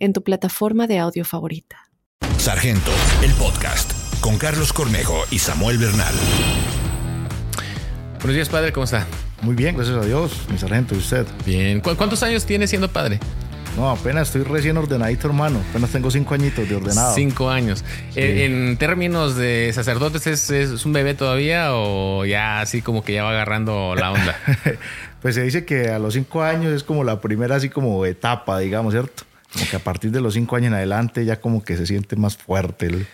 en tu plataforma de audio favorita. Sargento, el podcast, con Carlos Cornejo y Samuel Bernal. Buenos días, padre, ¿cómo está? Muy bien, gracias a Dios, mi sargento, ¿y usted? Bien. ¿Cuántos años tiene siendo padre? No, apenas estoy recién ordenadito, hermano. Apenas tengo cinco añitos de ordenado. Cinco años. Eh, en términos de sacerdotes, ¿es, ¿es, un bebé todavía o ya así como que ya va agarrando la onda? pues se dice que a los cinco años es como la primera así como etapa, digamos, ¿cierto? Como que a partir de los cinco años en adelante ya como que se siente más fuerte. Eh,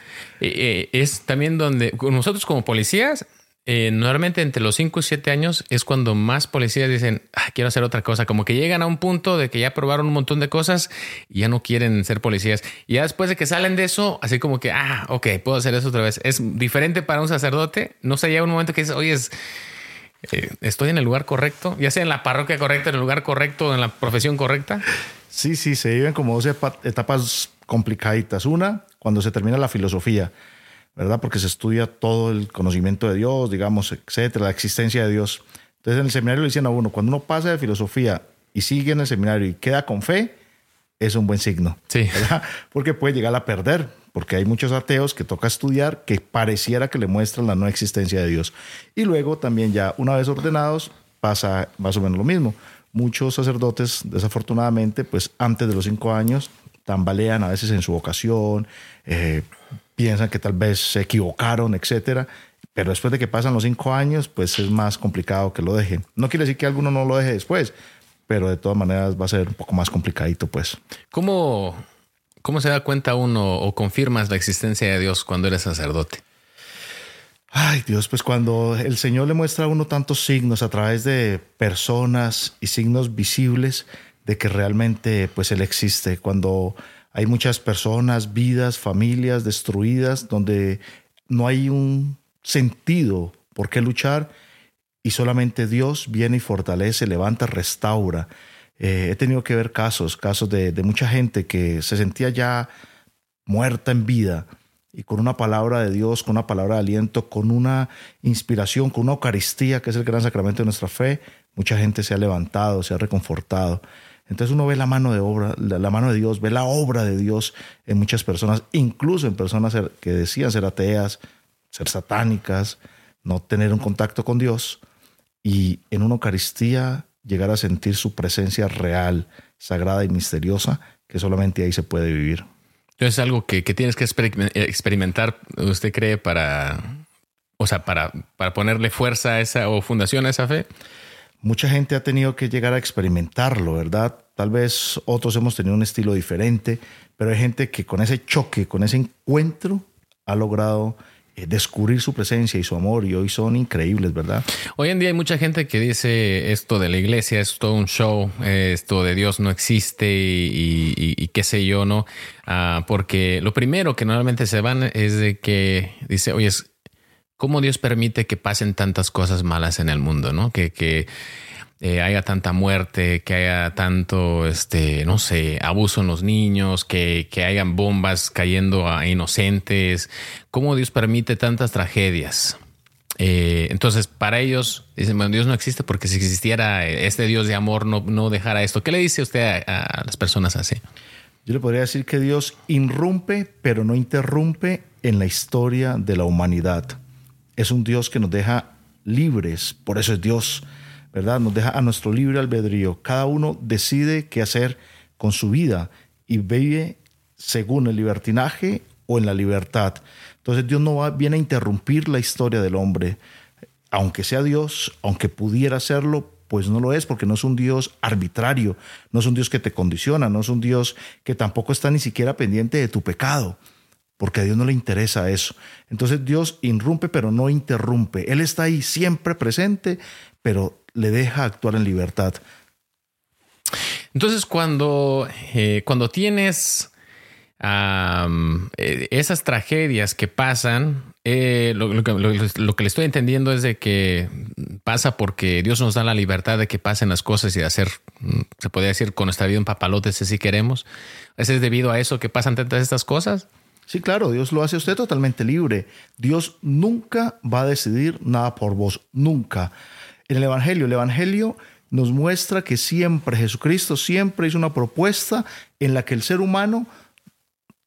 eh, es también donde nosotros como policías, eh, normalmente entre los cinco y siete años es cuando más policías dicen, ah, quiero hacer otra cosa, como que llegan a un punto de que ya probaron un montón de cosas y ya no quieren ser policías. Y ya después de que salen de eso, así como que, ah, ok, puedo hacer eso otra vez. Es diferente para un sacerdote. No se llega un momento que dices, oye, es... estoy en el lugar correcto, ya sea en la parroquia correcta, en el lugar correcto, en la profesión correcta. Sí, sí, se viven como dos etapas complicaditas. Una, cuando se termina la filosofía, ¿verdad? Porque se estudia todo el conocimiento de Dios, digamos, etcétera, la existencia de Dios. Entonces en el seminario le dicen a uno, cuando uno pasa de filosofía y sigue en el seminario y queda con fe, es un buen signo. Sí. ¿verdad? Porque puede llegar a perder, porque hay muchos ateos que toca estudiar que pareciera que le muestran la no existencia de Dios. Y luego también ya una vez ordenados pasa más o menos lo mismo muchos sacerdotes, desafortunadamente, pues antes de los cinco años, tambalean a veces en su vocación, eh, piensan que tal vez se equivocaron, etcétera. Pero después de que pasan los cinco años, pues es más complicado que lo dejen. No quiere decir que alguno no lo deje después, pero de todas maneras va a ser un poco más complicadito, pues. ¿Cómo, cómo se da cuenta uno o confirmas la existencia de Dios cuando eres sacerdote? Ay Dios, pues cuando el Señor le muestra a uno tantos signos a través de personas y signos visibles de que realmente pues Él existe, cuando hay muchas personas, vidas, familias destruidas, donde no hay un sentido por qué luchar y solamente Dios viene y fortalece, levanta, restaura. Eh, he tenido que ver casos, casos de, de mucha gente que se sentía ya muerta en vida y con una palabra de Dios, con una palabra de aliento, con una inspiración, con una Eucaristía, que es el gran sacramento de nuestra fe, mucha gente se ha levantado, se ha reconfortado. Entonces uno ve la mano de obra, la mano de Dios, ve la obra de Dios en muchas personas, incluso en personas que decían ser ateas, ser satánicas, no tener un contacto con Dios y en una Eucaristía llegar a sentir su presencia real, sagrada y misteriosa, que solamente ahí se puede vivir. Es algo que, tienes que experimentar, usted cree, para, o sea, para, para ponerle fuerza a esa o fundación a esa fe. Mucha gente ha tenido que llegar a experimentarlo, ¿verdad? Tal vez otros hemos tenido un estilo diferente, pero hay gente que con ese choque, con ese encuentro, ha logrado descubrir su presencia y su amor y hoy son increíbles, ¿verdad? Hoy en día hay mucha gente que dice esto de la iglesia es todo un show, esto de Dios no existe y, qué sé yo, ¿no? Ah, porque lo primero que normalmente se van es de que dice, oye, ¿cómo Dios permite que pasen tantas cosas malas en el mundo, ¿no? Que, que eh, haya tanta muerte, que haya tanto, este, no sé, abuso en los niños, que, que hayan bombas cayendo a inocentes. ¿Cómo Dios permite tantas tragedias? Eh, entonces, para ellos, dicen, bueno, Dios no existe porque si existiera este Dios de amor, no, no dejara esto. ¿Qué le dice usted a, las personas así? Yo le podría decir que Dios irrumpe, pero no interrumpe en la historia de la humanidad. Es un Dios que nos deja libres, por eso es Dios. ¿Verdad? Nos deja a nuestro libre albedrío. Cada uno decide qué hacer con su vida y vive según el libertinaje o en la libertad. Entonces Dios no va, viene a interrumpir la historia del hombre. Aunque sea Dios, aunque pudiera serlo, pues no lo es, porque no es un Dios arbitrario, no es un Dios que te condiciona, no es un Dios que tampoco está ni siquiera pendiente de tu pecado, porque a Dios no le interesa eso. Entonces Dios irrumpe, pero no interrumpe. Él está ahí siempre presente, pero le deja actuar en libertad. Entonces, cuando, eh, cuando tienes eh, esas tragedias que pasan, eh, lo, que, le estoy entendiendo es de que pasa porque Dios nos da la libertad de que pasen las cosas y de hacer, mm, se podría decir, con nuestra vida en papalotes si queremos. ¿Es debido a eso que pasan tantas estas cosas? Sí, claro, Dios lo hace usted totalmente libre. Dios nunca va a decidir nada por vos, nunca. El Evangelio, el Evangelio nos muestra que siempre Jesucristo siempre hizo una propuesta en la que el ser humano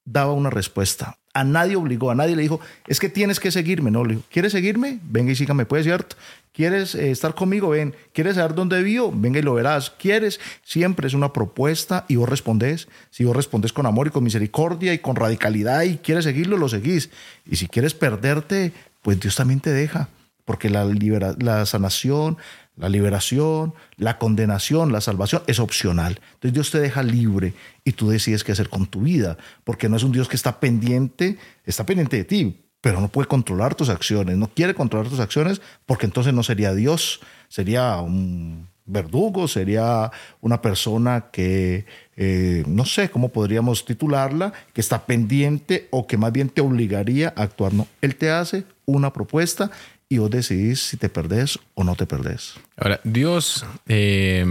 daba una respuesta. A nadie obligó, a nadie le dijo, es que tienes que seguirme. No, le dijo, ¿quieres seguirme? Venga y sígame, puede cierto. ¿Quieres eh, estar conmigo? Ven. ¿Quieres saber dónde vivo? Venga y lo verás. ¿Quieres? Siempre es una propuesta y vos respondés. Si vos respondés con amor y con misericordia y con radicalidad y quieres seguirlo, lo seguís. Y si quieres perderte, pues Dios también te deja. Porque la, sanación, la liberación, la condenación, la salvación es opcional. Entonces Dios te deja libre y tú decides qué hacer con tu vida, porque no es un Dios que está pendiente, está pendiente de ti, pero no puede controlar tus acciones, no quiere controlar tus acciones porque entonces no sería Dios, sería un verdugo, sería una persona que, eh, no sé cómo podríamos titularla, que está pendiente o que más bien te obligaría a actuar. No, Él te hace una propuesta y vos decidís si te perdés o no te perdés. Ahora, Dios, eh,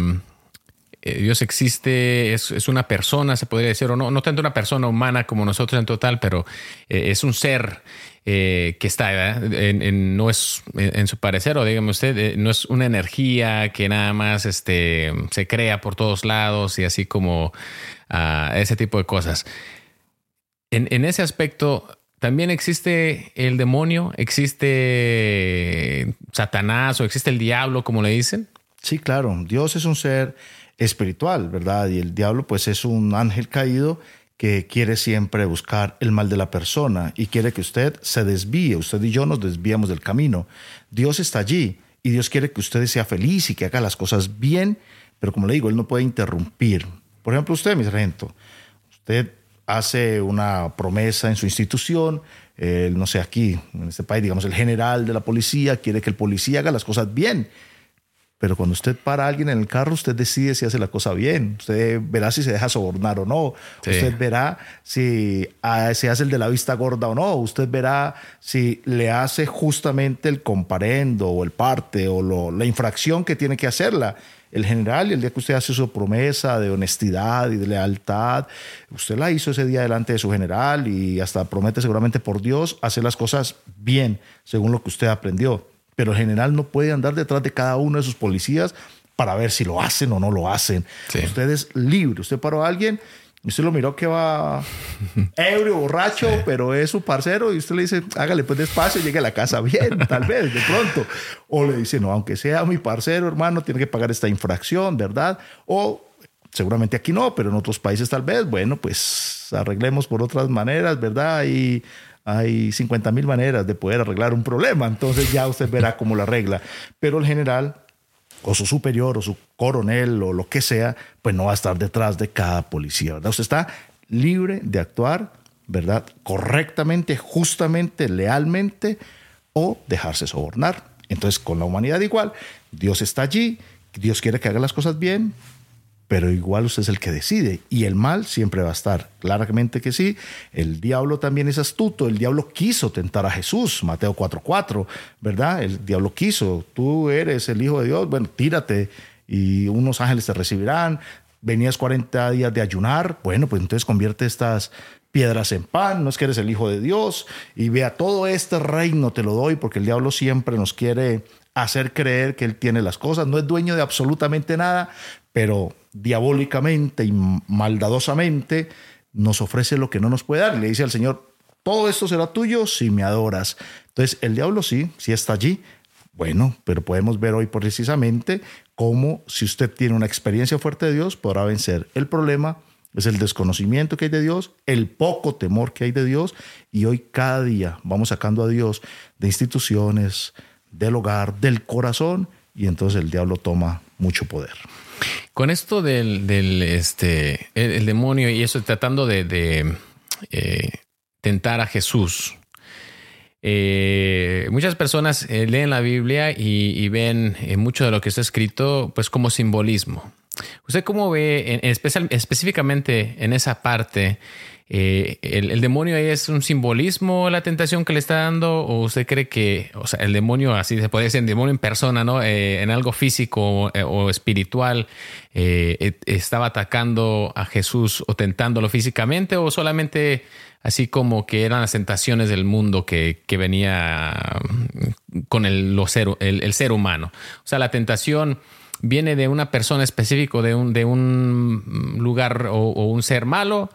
eh, Dios existe, es, una persona, se podría decir, o no, no tanto una persona humana como nosotros en total, pero eh, es un ser que está, en, no es, en, su parecer, o dígame usted, no es una energía que nada más este, se crea por todos lados y así como ah, ese tipo de cosas. En ese aspecto, también existe el demonio, existe Satanás o existe el diablo, como le dicen. Sí, claro. Dios es un ser espiritual, ¿verdad? Y el diablo, pues, es un ángel caído que quiere siempre buscar el mal de la persona y quiere que usted se desvíe. Usted y yo nos desviamos del camino. Dios está allí y Dios quiere que usted sea feliz y que haga las cosas bien, pero como le digo, Él no puede interrumpir. Por ejemplo, usted, mi sargento, usted hace una promesa en su institución, no sé, aquí, en este país, digamos, el general de la policía quiere que el policía haga las cosas bien. Pero cuando usted para a alguien en el carro, usted decide si hace la cosa bien. Usted verá si se deja sobornar o no. Usted verá si ah, se hace el de la vista gorda o no. Usted verá si le hace justamente el comparendo o el parte o la infracción que tiene que hacerla el general y el día que usted hace su promesa de honestidad y de lealtad, usted la hizo ese día delante de su general y hasta promete seguramente por Dios hacer las cosas bien, según lo que usted aprendió. Pero el general no puede andar detrás de cada uno de sus policías para ver si lo hacen o no lo hacen. Usted es libre. Usted paró a alguien usted lo miró que va ebrio, borracho, pero es su parcero y usted le dice, hágale pues despacio, llegue a la casa bien, tal vez, de pronto. O le dice, no, aunque sea mi parcero, hermano, tiene que pagar esta infracción, ¿verdad? O seguramente aquí no, pero en otros países tal vez, bueno, pues arreglemos por otras maneras, ¿verdad? Y hay 50 mil maneras de poder arreglar un problema, entonces ya usted verá cómo lo arregla. Pero el general o su superior o su coronel o lo que sea, pues no va a estar detrás de cada policía, ¿verdad? Usted está libre de actuar, ¿verdad? Correctamente, justamente, lealmente o dejarse sobornar. Entonces, con la humanidad igual, Dios está allí, Dios quiere que haga las cosas bien, pero igual usted es el que decide y el mal siempre va a estar. Claramente que sí. El diablo también es astuto. El diablo quiso tentar a Jesús, Mateo 4:4, ¿verdad? El diablo quiso, tú eres el Hijo de Dios, bueno, tírate y unos ángeles te recibirán. Venías 40 días de ayunar, bueno, pues entonces convierte estas piedras en pan, no es que eres el Hijo de Dios y vea todo este reino te lo doy porque el diablo siempre nos quiere hacer creer que él tiene las cosas, no es dueño de absolutamente nada, pero diabólicamente y maldadosamente nos ofrece lo que no nos puede dar. le dice al Señor, todo esto será tuyo si me adoras. Entonces, el diablo sí, sí está allí. Bueno, pero podemos ver hoy precisamente cómo si usted tiene una experiencia fuerte de Dios, podrá vencer. El problema es el desconocimiento que hay de Dios, el poco temor que hay de Dios, y hoy cada día vamos sacando a Dios de instituciones, del hogar, del corazón, y entonces el diablo toma mucho poder. Con esto del, este, el, demonio y eso tratando de, eh, tentar a Jesús, eh, muchas personas eh, leen la Biblia y, ven mucho de lo que está escrito pues como simbolismo. ¿Usted cómo ve específicamente en esa parte Eh, el, demonio ahí es un simbolismo, la tentación que le está dando? ¿O usted cree que, o sea, el demonio, así se puede decir, el demonio en persona, ¿no? Eh, en algo físico eh, o espiritual, estaba atacando a Jesús o tentándolo físicamente o solamente así como que eran las tentaciones del mundo que, venía mm, con el, ser, el, ser humano? O sea, la tentación viene de una persona específica, de un, de un lugar o un ser malo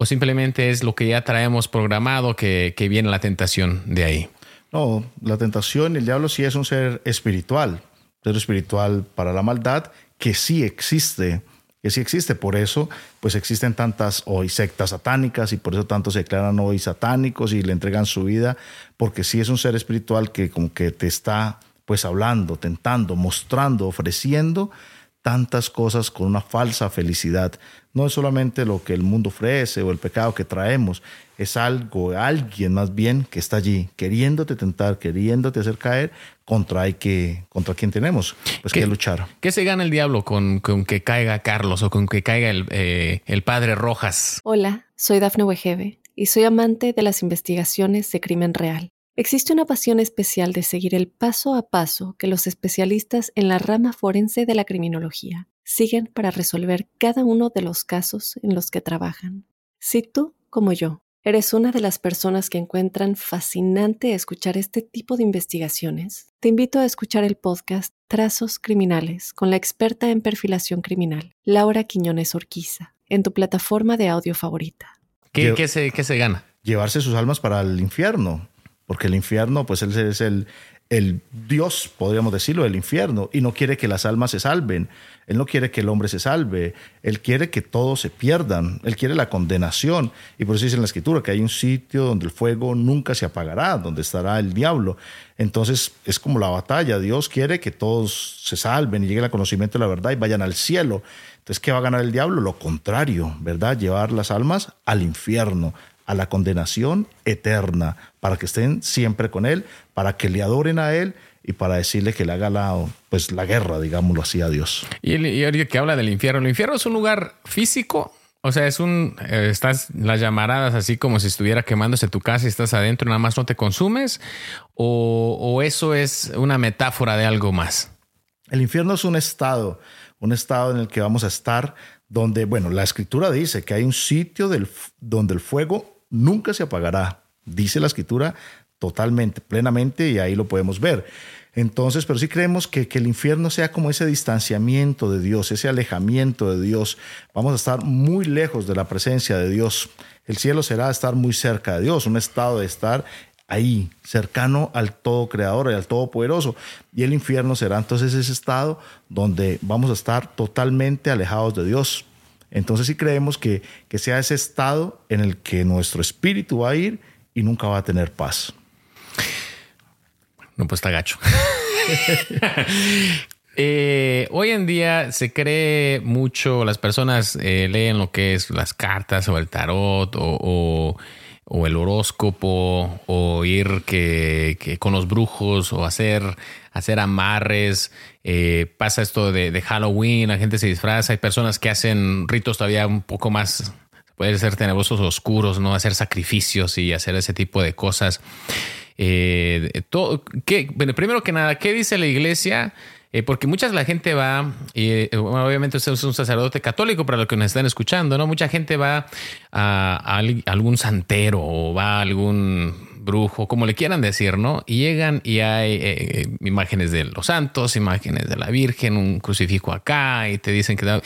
¿O simplemente es lo que ya traemos programado que, viene la tentación de ahí? No, la tentación, el diablo sí es un ser espiritual, ser espiritual para la maldad que sí existe, que sí existe. Por eso, pues existen tantas hoy sectas satánicas y por eso tantos se declaran hoy satánicos y le entregan su vida, porque sí es un ser espiritual que como que te está pues hablando, tentando, mostrando, ofreciendo tantas cosas con una falsa felicidad. No es solamente lo que el mundo ofrece o el pecado que traemos, es algo, alguien más bien que está allí, queriéndote tentar, queriéndote hacer caer contra, hay que, contra quien tenemos pues que luchar. ¿Qué se gana el diablo con, con que caiga Carlos o con que caiga el, eh, el padre Rojas? Hola, soy Dafne Wegebe y soy amante de las investigaciones de crimen real. Existe una pasión especial de seguir el paso a paso que los especialistas en la rama forense de la criminología siguen para resolver cada uno de los casos en los que trabajan. Si tú, como yo, eres una de las personas que encuentran fascinante escuchar este tipo de investigaciones, te invito a escuchar el podcast Trazos Criminales con la experta en perfilación criminal, Laura Quiñones Orquiza, en tu plataforma de audio favorita. ¿Qué, se, qué se gana? Llevarse sus almas para el infierno porque el infierno, pues él es el, el Dios, podríamos decirlo, del infierno, y no quiere que las almas se salven, Él no quiere que el hombre se salve, Él quiere que todos se pierdan, Él quiere la condenación, y por eso dice en la escritura que hay un sitio donde el fuego nunca se apagará, donde estará el diablo. Entonces es como la batalla, Dios quiere que todos se salven y lleguen al conocimiento de la verdad y vayan al cielo. Entonces, ¿qué va a ganar el diablo? Lo contrario, ¿verdad? Llevar las almas al infierno, a la condenación eterna, para que estén siempre con Él, para que le adoren a Él y para decirle que le haga la, pues, la guerra, digámoslo así, a Dios. Y, y que habla del infierno, ¿el infierno es un lugar físico? O sea, es un, eh, estás las llamaradas así como si estuviera quemándose tu casa y estás adentro nada más no te consumes, o, o eso es una metáfora de algo más. El infierno es un estado, un estado en el que vamos a estar donde, bueno, la escritura dice que hay un sitio del, donde el fuego nunca se apagará. Dice la escritura totalmente, plenamente, y ahí lo podemos ver. Entonces, pero sí creemos que, el infierno sea como ese distanciamiento de Dios, ese alejamiento de Dios. Vamos a estar muy lejos de la presencia de Dios. El cielo será estar muy cerca de Dios, un estado de estar ahí, cercano al todo creador y al todopoderoso. Y el infierno será entonces ese estado donde vamos a estar totalmente alejados de Dios. Entonces sí creemos que, que sea ese estado en el que nuestro espíritu va a ir y nunca va a tener paz. No, pues está gacho. Eh, hoy en día se cree mucho, las personas eh, leen lo que es las cartas o el tarot o, el horóscopo o ir que, con los brujos o hacer, hacer amarres eh, pasa esto de, Halloween, la gente se disfraza, hay personas que hacen ritos todavía un poco más, pueden ser tenebrosos, oscuros, ¿no? Hacer sacrificios y hacer ese tipo de cosas. Eh, todo, ¿qué, bueno, primero que nada, ¿qué dice la iglesia? Eh, porque mucha la gente va, y obviamente usted es un sacerdote católico para los que nos están escuchando, ¿no? Mucha gente va a algún santero o va a algún brujo, como le quieran decir, ¿no? Y llegan y hay eh, eh, imágenes de los santos, imágenes de la Virgen, un crucifijo acá, y te dicen que...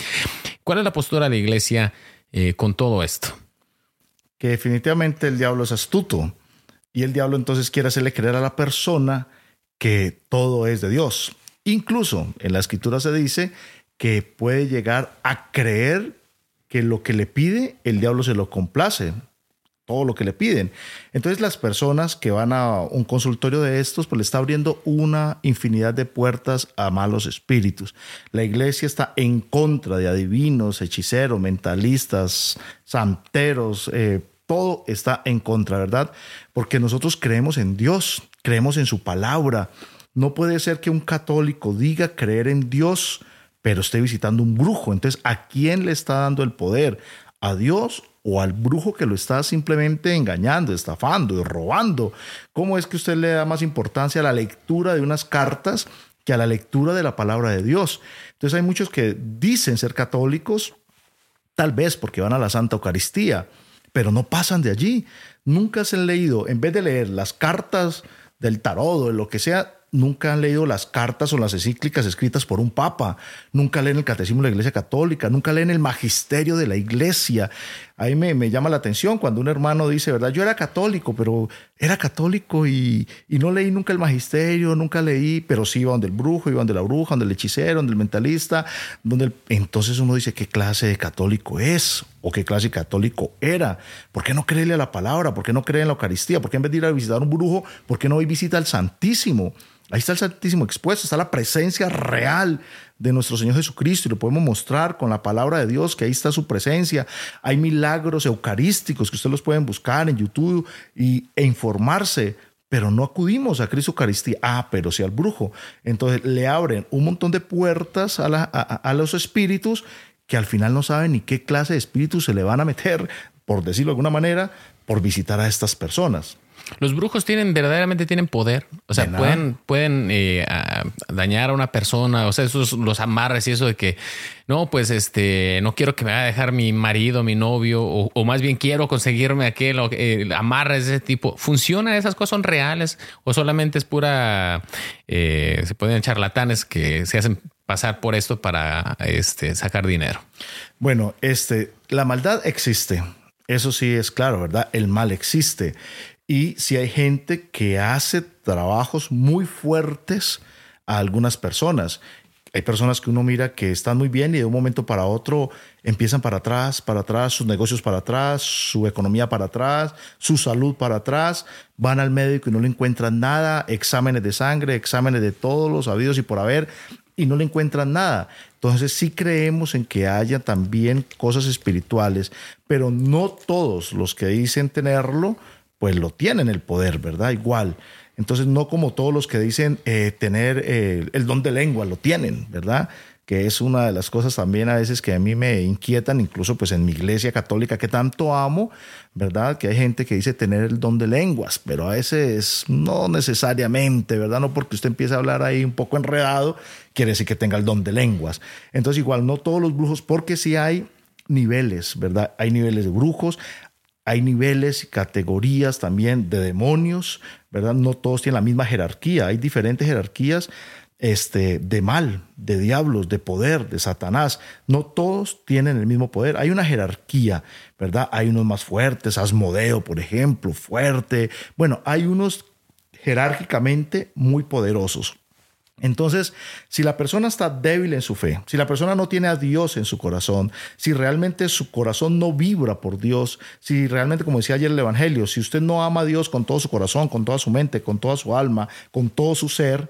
¿Cuál es la postura de la iglesia eh, con todo esto? Que definitivamente el diablo es astuto y el diablo entonces quiere hacerle creer a la persona que todo es de Dios. Incluso en la escritura se dice que puede llegar a creer que lo que le pide el diablo se lo complace todo lo que le piden. Entonces las personas que van a un consultorio de estos, pues le está abriendo una infinidad de puertas a malos espíritus. La iglesia está en contra de adivinos, hechiceros, mentalistas, santeros, eh, todo está en contra, ¿verdad? Porque nosotros creemos en Dios, creemos en su palabra. No puede ser que un católico diga creer en Dios, pero esté visitando un brujo. Entonces, ¿a quién le está dando el poder? ¿A Dios o al brujo que lo está simplemente engañando, estafando y robando? ¿Cómo es que usted le da más importancia a la lectura de unas cartas que a la lectura de la palabra de Dios? Entonces hay muchos que dicen ser católicos, tal vez porque van a la Santa Eucaristía, pero no pasan de allí. Nunca se han leído, en vez de leer las cartas del tarot o de lo que sea, nunca han leído las cartas o las encíclicas escritas por un papa, nunca leen el catecismo de la Iglesia Católica, nunca leen el magisterio de la Iglesia. Ahí me, llama la atención cuando un hermano dice, ¿verdad? Yo era católico, pero era católico y, no leí nunca el magisterio, nunca leí, pero sí iba donde el brujo, iba donde la bruja, donde el hechicero, donde el mentalista, donde. Entonces uno dice, ¿qué clase de católico es? ¿O qué clase de católico era? ¿Por qué no creerle a la palabra? ¿Por qué no cree en la Eucaristía? ¿Por qué en vez de ir a visitar un brujo, por qué no hoy visita al Santísimo? Ahí está el Santísimo expuesto, está la presencia real de nuestro Señor Jesucristo y lo podemos mostrar con la palabra de Dios, que ahí está su presencia. Hay milagros eucarísticos que ustedes los pueden buscar en YouTube y, e informarse, pero no acudimos a Cristo Eucaristía. Ah, pero sí al brujo. Entonces le abren un montón de puertas a, a los espíritus que al final no saben ni qué clase de espíritus se le van a meter, por decirlo de alguna manera, por visitar a estas personas. Los brujos tienen, verdaderamente tienen poder. O sea, pueden, pueden eh, dañar a una persona. O sea, esos los amarres y eso de que no, pues este, no quiero que me vaya a dejar mi marido, mi novio, o, más bien quiero conseguirme aquel eh, amarres de ese tipo. ¿Funciona? ¿Esas cosas son reales? ¿O solamente es pura, eh, se pueden charlatanes que se hacen pasar por esto para este, sacar dinero? Bueno, este, la maldad existe. Eso sí es claro, ¿verdad? El mal existe. Y si hay gente que hace trabajos muy fuertes a algunas personas. Hay personas que uno mira que están muy bien y de un momento para otro empiezan para atrás, para atrás, sus negocios para atrás, su economía para atrás, su salud para atrás, van al médico y no le encuentran nada, exámenes de sangre, exámenes de todos los habidos y por haber, y no le encuentran nada. Entonces sí creemos en que haya también cosas espirituales, pero no todos los que dicen tenerlo pues lo tienen el poder, ¿verdad? Igual. Entonces, no como todos los que dicen eh, tener eh, el don de lengua, lo tienen, ¿verdad? Que es una de las cosas también a veces que a mí me inquietan, incluso pues en mi iglesia católica que tanto amo, ¿verdad? Que hay gente que dice tener el don de lenguas, pero a veces no necesariamente, ¿verdad? No porque usted empiece a hablar ahí un poco enredado, quiere decir que tenga el don de lenguas. Entonces, igual, no todos los brujos, porque sí hay niveles, ¿verdad? Hay niveles de brujos, hay niveles y categorías también de demonios, ¿verdad? No todos tienen la misma jerarquía, hay diferentes jerarquías este, de mal, de diablos, de poder, de Satanás. No todos tienen el mismo poder. Hay una jerarquía, ¿verdad? Hay unos más fuertes, Asmodeo, por ejemplo, fuerte. Bueno, hay unos jerárquicamente muy poderosos. Entonces, si la persona está débil en su fe, si la persona no tiene a Dios en su corazón, si realmente su corazón no vibra por Dios, si realmente, como decía ayer el Evangelio, si usted no ama a Dios con todo su corazón, con toda su mente, con toda su alma, con todo su ser,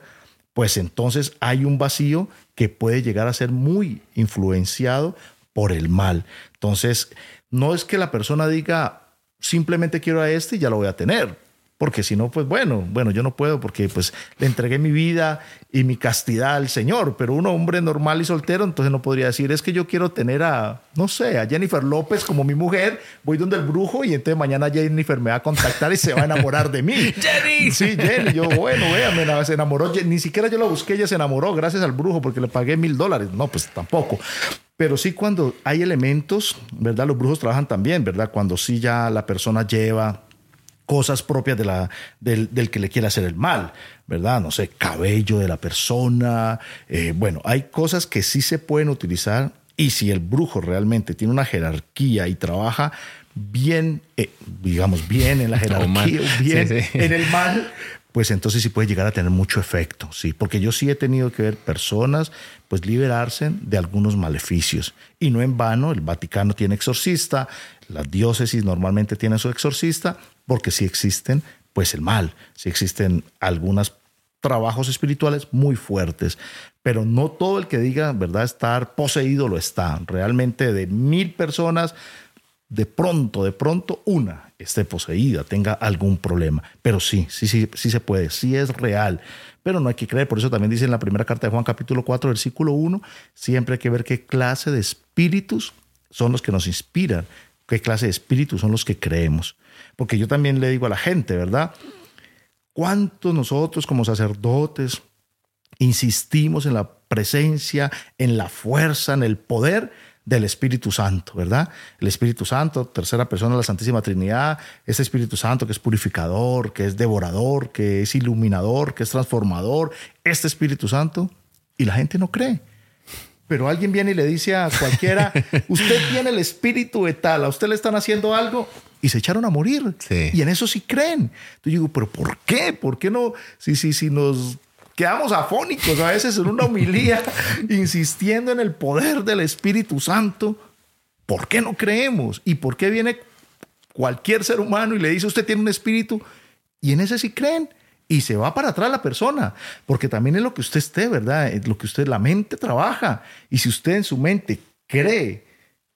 pues entonces hay un vacío que puede llegar a ser muy influenciado por el mal. Entonces, no es que la persona diga, simplemente quiero a este y ya lo voy a tener porque si no, pues bueno, bueno, yo no puedo porque pues le entregué mi vida y mi castidad al Señor, pero un hombre normal y soltero, entonces no podría decir, es que yo quiero tener a, no sé, a Jennifer López como mi mujer, voy donde el brujo y entonces mañana Jennifer me va a contactar y se va a enamorar de mí. Jenny. Sí, Jenny, yo, bueno, vea, se enamoró, ni siquiera yo la busqué, ella se enamoró gracias al brujo porque le pagué mil dólares. No, pues tampoco. Pero sí cuando hay elementos, ¿verdad? Los brujos trabajan también, ¿verdad? Cuando sí ya la persona lleva cosas propias de la, del, que le quiere hacer el mal, ¿verdad? No sé, cabello de la persona. Eh, bueno, hay cosas que sí se pueden utilizar y si el brujo realmente tiene una jerarquía y trabaja bien, eh, digamos, bien en la jerarquía, bien en el mal, pues entonces sí puede llegar a tener mucho efecto, sí, porque yo sí he tenido que ver personas pues liberarse de algunos maleficios y no en vano, el Vaticano tiene exorcista, las diócesis normalmente tienen su exorcista, porque sí existen pues el mal, sí existen algunos trabajos espirituales muy fuertes, pero no todo el que diga, ¿verdad?, estar poseído lo está. Realmente de mil personas, de pronto, de pronto, una esté poseída, tenga algún problema. Pero sí, sí, sí, sí se puede, sí es real. Pero no hay que creer, por eso también dice en la primera carta de Juan capítulo 4, versículo 1, siempre hay que ver qué clase de espíritus son los que nos inspiran qué clase de espíritus son los que creemos. Porque yo también le digo a la gente, ¿verdad? ¿Cuántos nosotros como sacerdotes insistimos en la presencia, en la fuerza, en el poder del Espíritu Santo, ¿verdad? El Espíritu Santo, tercera persona de la Santísima Trinidad, ese Espíritu Santo que es purificador, que es devorador, que es iluminador, que es transformador, este Espíritu Santo, y la gente no cree. Pero alguien viene y le dice a cualquiera, usted tiene el espíritu de tal, a usted le están haciendo algo y se echaron a morir. Y en eso sí creen. Entonces digo, pero ¿por qué? ¿Por qué no? Si, si, si nos quedamos afónicos a veces en una homilía, insistiendo en el poder del Espíritu Santo, ¿por qué no creemos? ¿Y por qué viene cualquier ser humano y le dice, usted tiene un espíritu? Y en ese sí creen y se va para atrás la persona, porque también es lo que usted esté, ¿verdad? Es lo que usted, la mente trabaja. Y si usted en su mente cree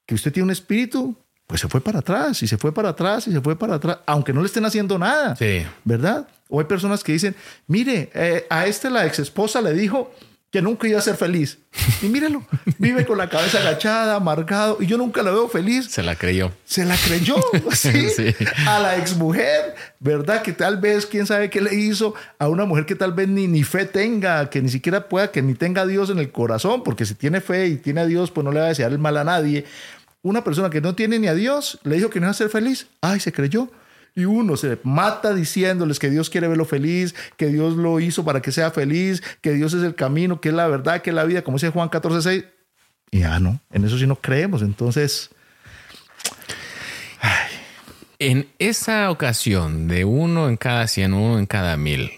que usted tiene un espíritu, pues se fue para atrás y se fue para atrás y se fue para atrás, aunque no le estén haciendo nada, Sí. ¿verdad? O hay personas que dicen, mire, eh, a este la ex esposa le dijo que nunca iba a ser feliz. Y mírelo, vive con la cabeza agachada, amargado, y yo nunca la veo feliz Se la creyó. se la creyó ¿sí? Sí. a la exmujer, ¿verdad? Que tal vez, quién sabe qué le hizo a una mujer que tal vez ni, ni fe tenga, que ni siquiera pueda, que ni tenga a Dios en el corazón, porque si tiene fe y tiene a Dios, pues no le va a desear el mal a nadie. Una persona que no tiene ni a Dios le dijo que no iba a ser feliz. Ay, se creyó. Y uno se mata diciéndoles que Dios quiere verlo feliz, que Dios lo hizo para que sea feliz, que Dios es el camino, que es la verdad, que es la vida, como dice Juan 14, 6. Y ya no, en eso sí no creemos. Entonces, En esa ocasión de uno en cada cien, uno en cada mil,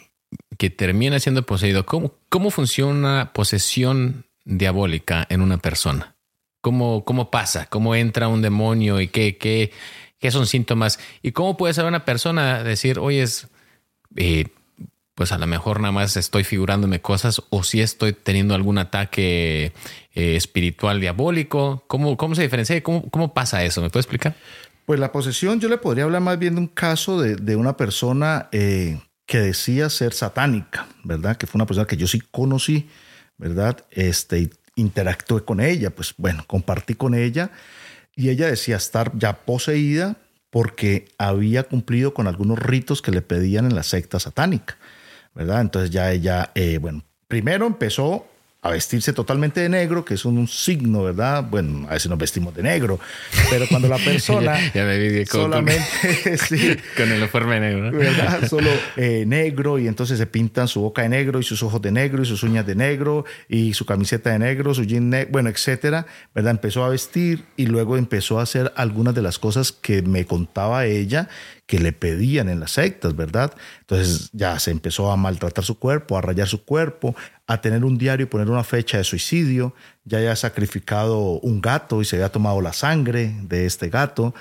que termina siendo poseído, ¿cómo, cómo funciona posesión diabólica en una persona? ¿Cómo, cómo pasa? ¿Cómo entra un demonio y qué, qué, qué son síntomas? ¿Y cómo puede saber una persona decir, oye, es, eh, pues a lo mejor nada más estoy figurándome cosas o si estoy teniendo algún ataque eh, espiritual diabólico? ¿Cómo, ¿Cómo se diferencia? ¿Cómo, ¿Cómo pasa eso? ¿Me puede explicar? Pues la posesión, yo le podría hablar más bien de un caso de, de una persona eh, que decía ser satánica, ¿verdad? Que fue una persona que yo sí conocí, ¿verdad? Este, y interactué con ella, pues bueno, compartí con ella y ella decía estar ya poseída porque había cumplido con algunos ritos que le pedían en la secta satánica, ¿verdad? Entonces ya ella, eh, bueno, primero empezó a vestirse totalmente de negro, que es un, un signo, ¿verdad? Bueno, a veces nos vestimos de negro, pero cuando la persona Ya- ya me con- solamente sí, Con el uniforme negro. ¿no? ¿verdad? Solo eh, negro y entonces se pintan su boca de negro y sus ojos de negro y sus uñas de negro y su camiseta de negro, su jean negro, bueno, etcétera, ¿verdad? Empezó a vestir y luego empezó a hacer algunas de las cosas que me contaba ella que le pedían en las sectas, ¿verdad? Entonces ya se empezó a maltratar su cuerpo, a rayar su cuerpo, a tener un diario y poner una fecha de suicidio, ya había sacrificado un gato y se había tomado la sangre de este gato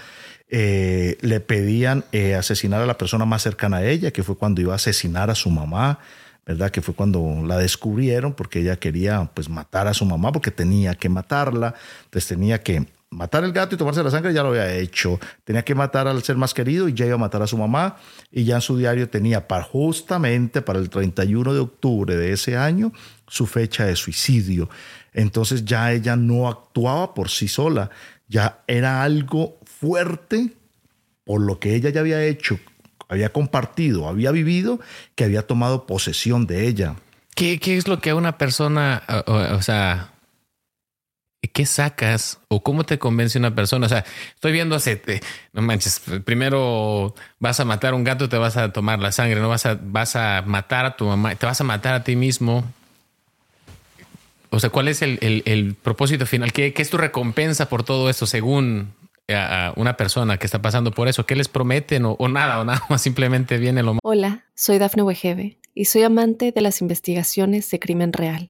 eh, le pedían eh, asesinar a la persona más cercana a ella, que fue cuando iba a asesinar a su mamá, ¿verdad? Que fue cuando la descubrieron porque ella quería pues matar a su mamá porque tenía que matarla, entonces tenía que matar el gato y tomarse la sangre, ya lo había hecho, tenía que matar al ser más querido y ya iba a matar a su mamá y ya en su diario tenía para justamente para el 31 de octubre de ese año su fecha de suicidio. Entonces ya ella no actuaba por sí sola, ya era algo fuerte por lo que ella ya había hecho, había compartido, había vivido, que había tomado posesión de ella. ¿Qué, qué es lo que a una persona, o, o- sea, qué sacas o cómo te convence una persona? O sea, estoy viendo hace, eh, no manches, primero vas a matar a un gato, te vas a tomar la sangre, no vas a, vas a matar a tu mamá, te vas a matar a ti mismo. O sea, ¿cuál es el, el- propósito final? ¿Qué, es tu recompensa por todo esto según a, a una persona que está pasando por eso? ¿Qué les prometen o, nada? O nada más simplemente viene lo Hola, soy Dafne Wegebe y soy amante de las investigaciones de crimen real.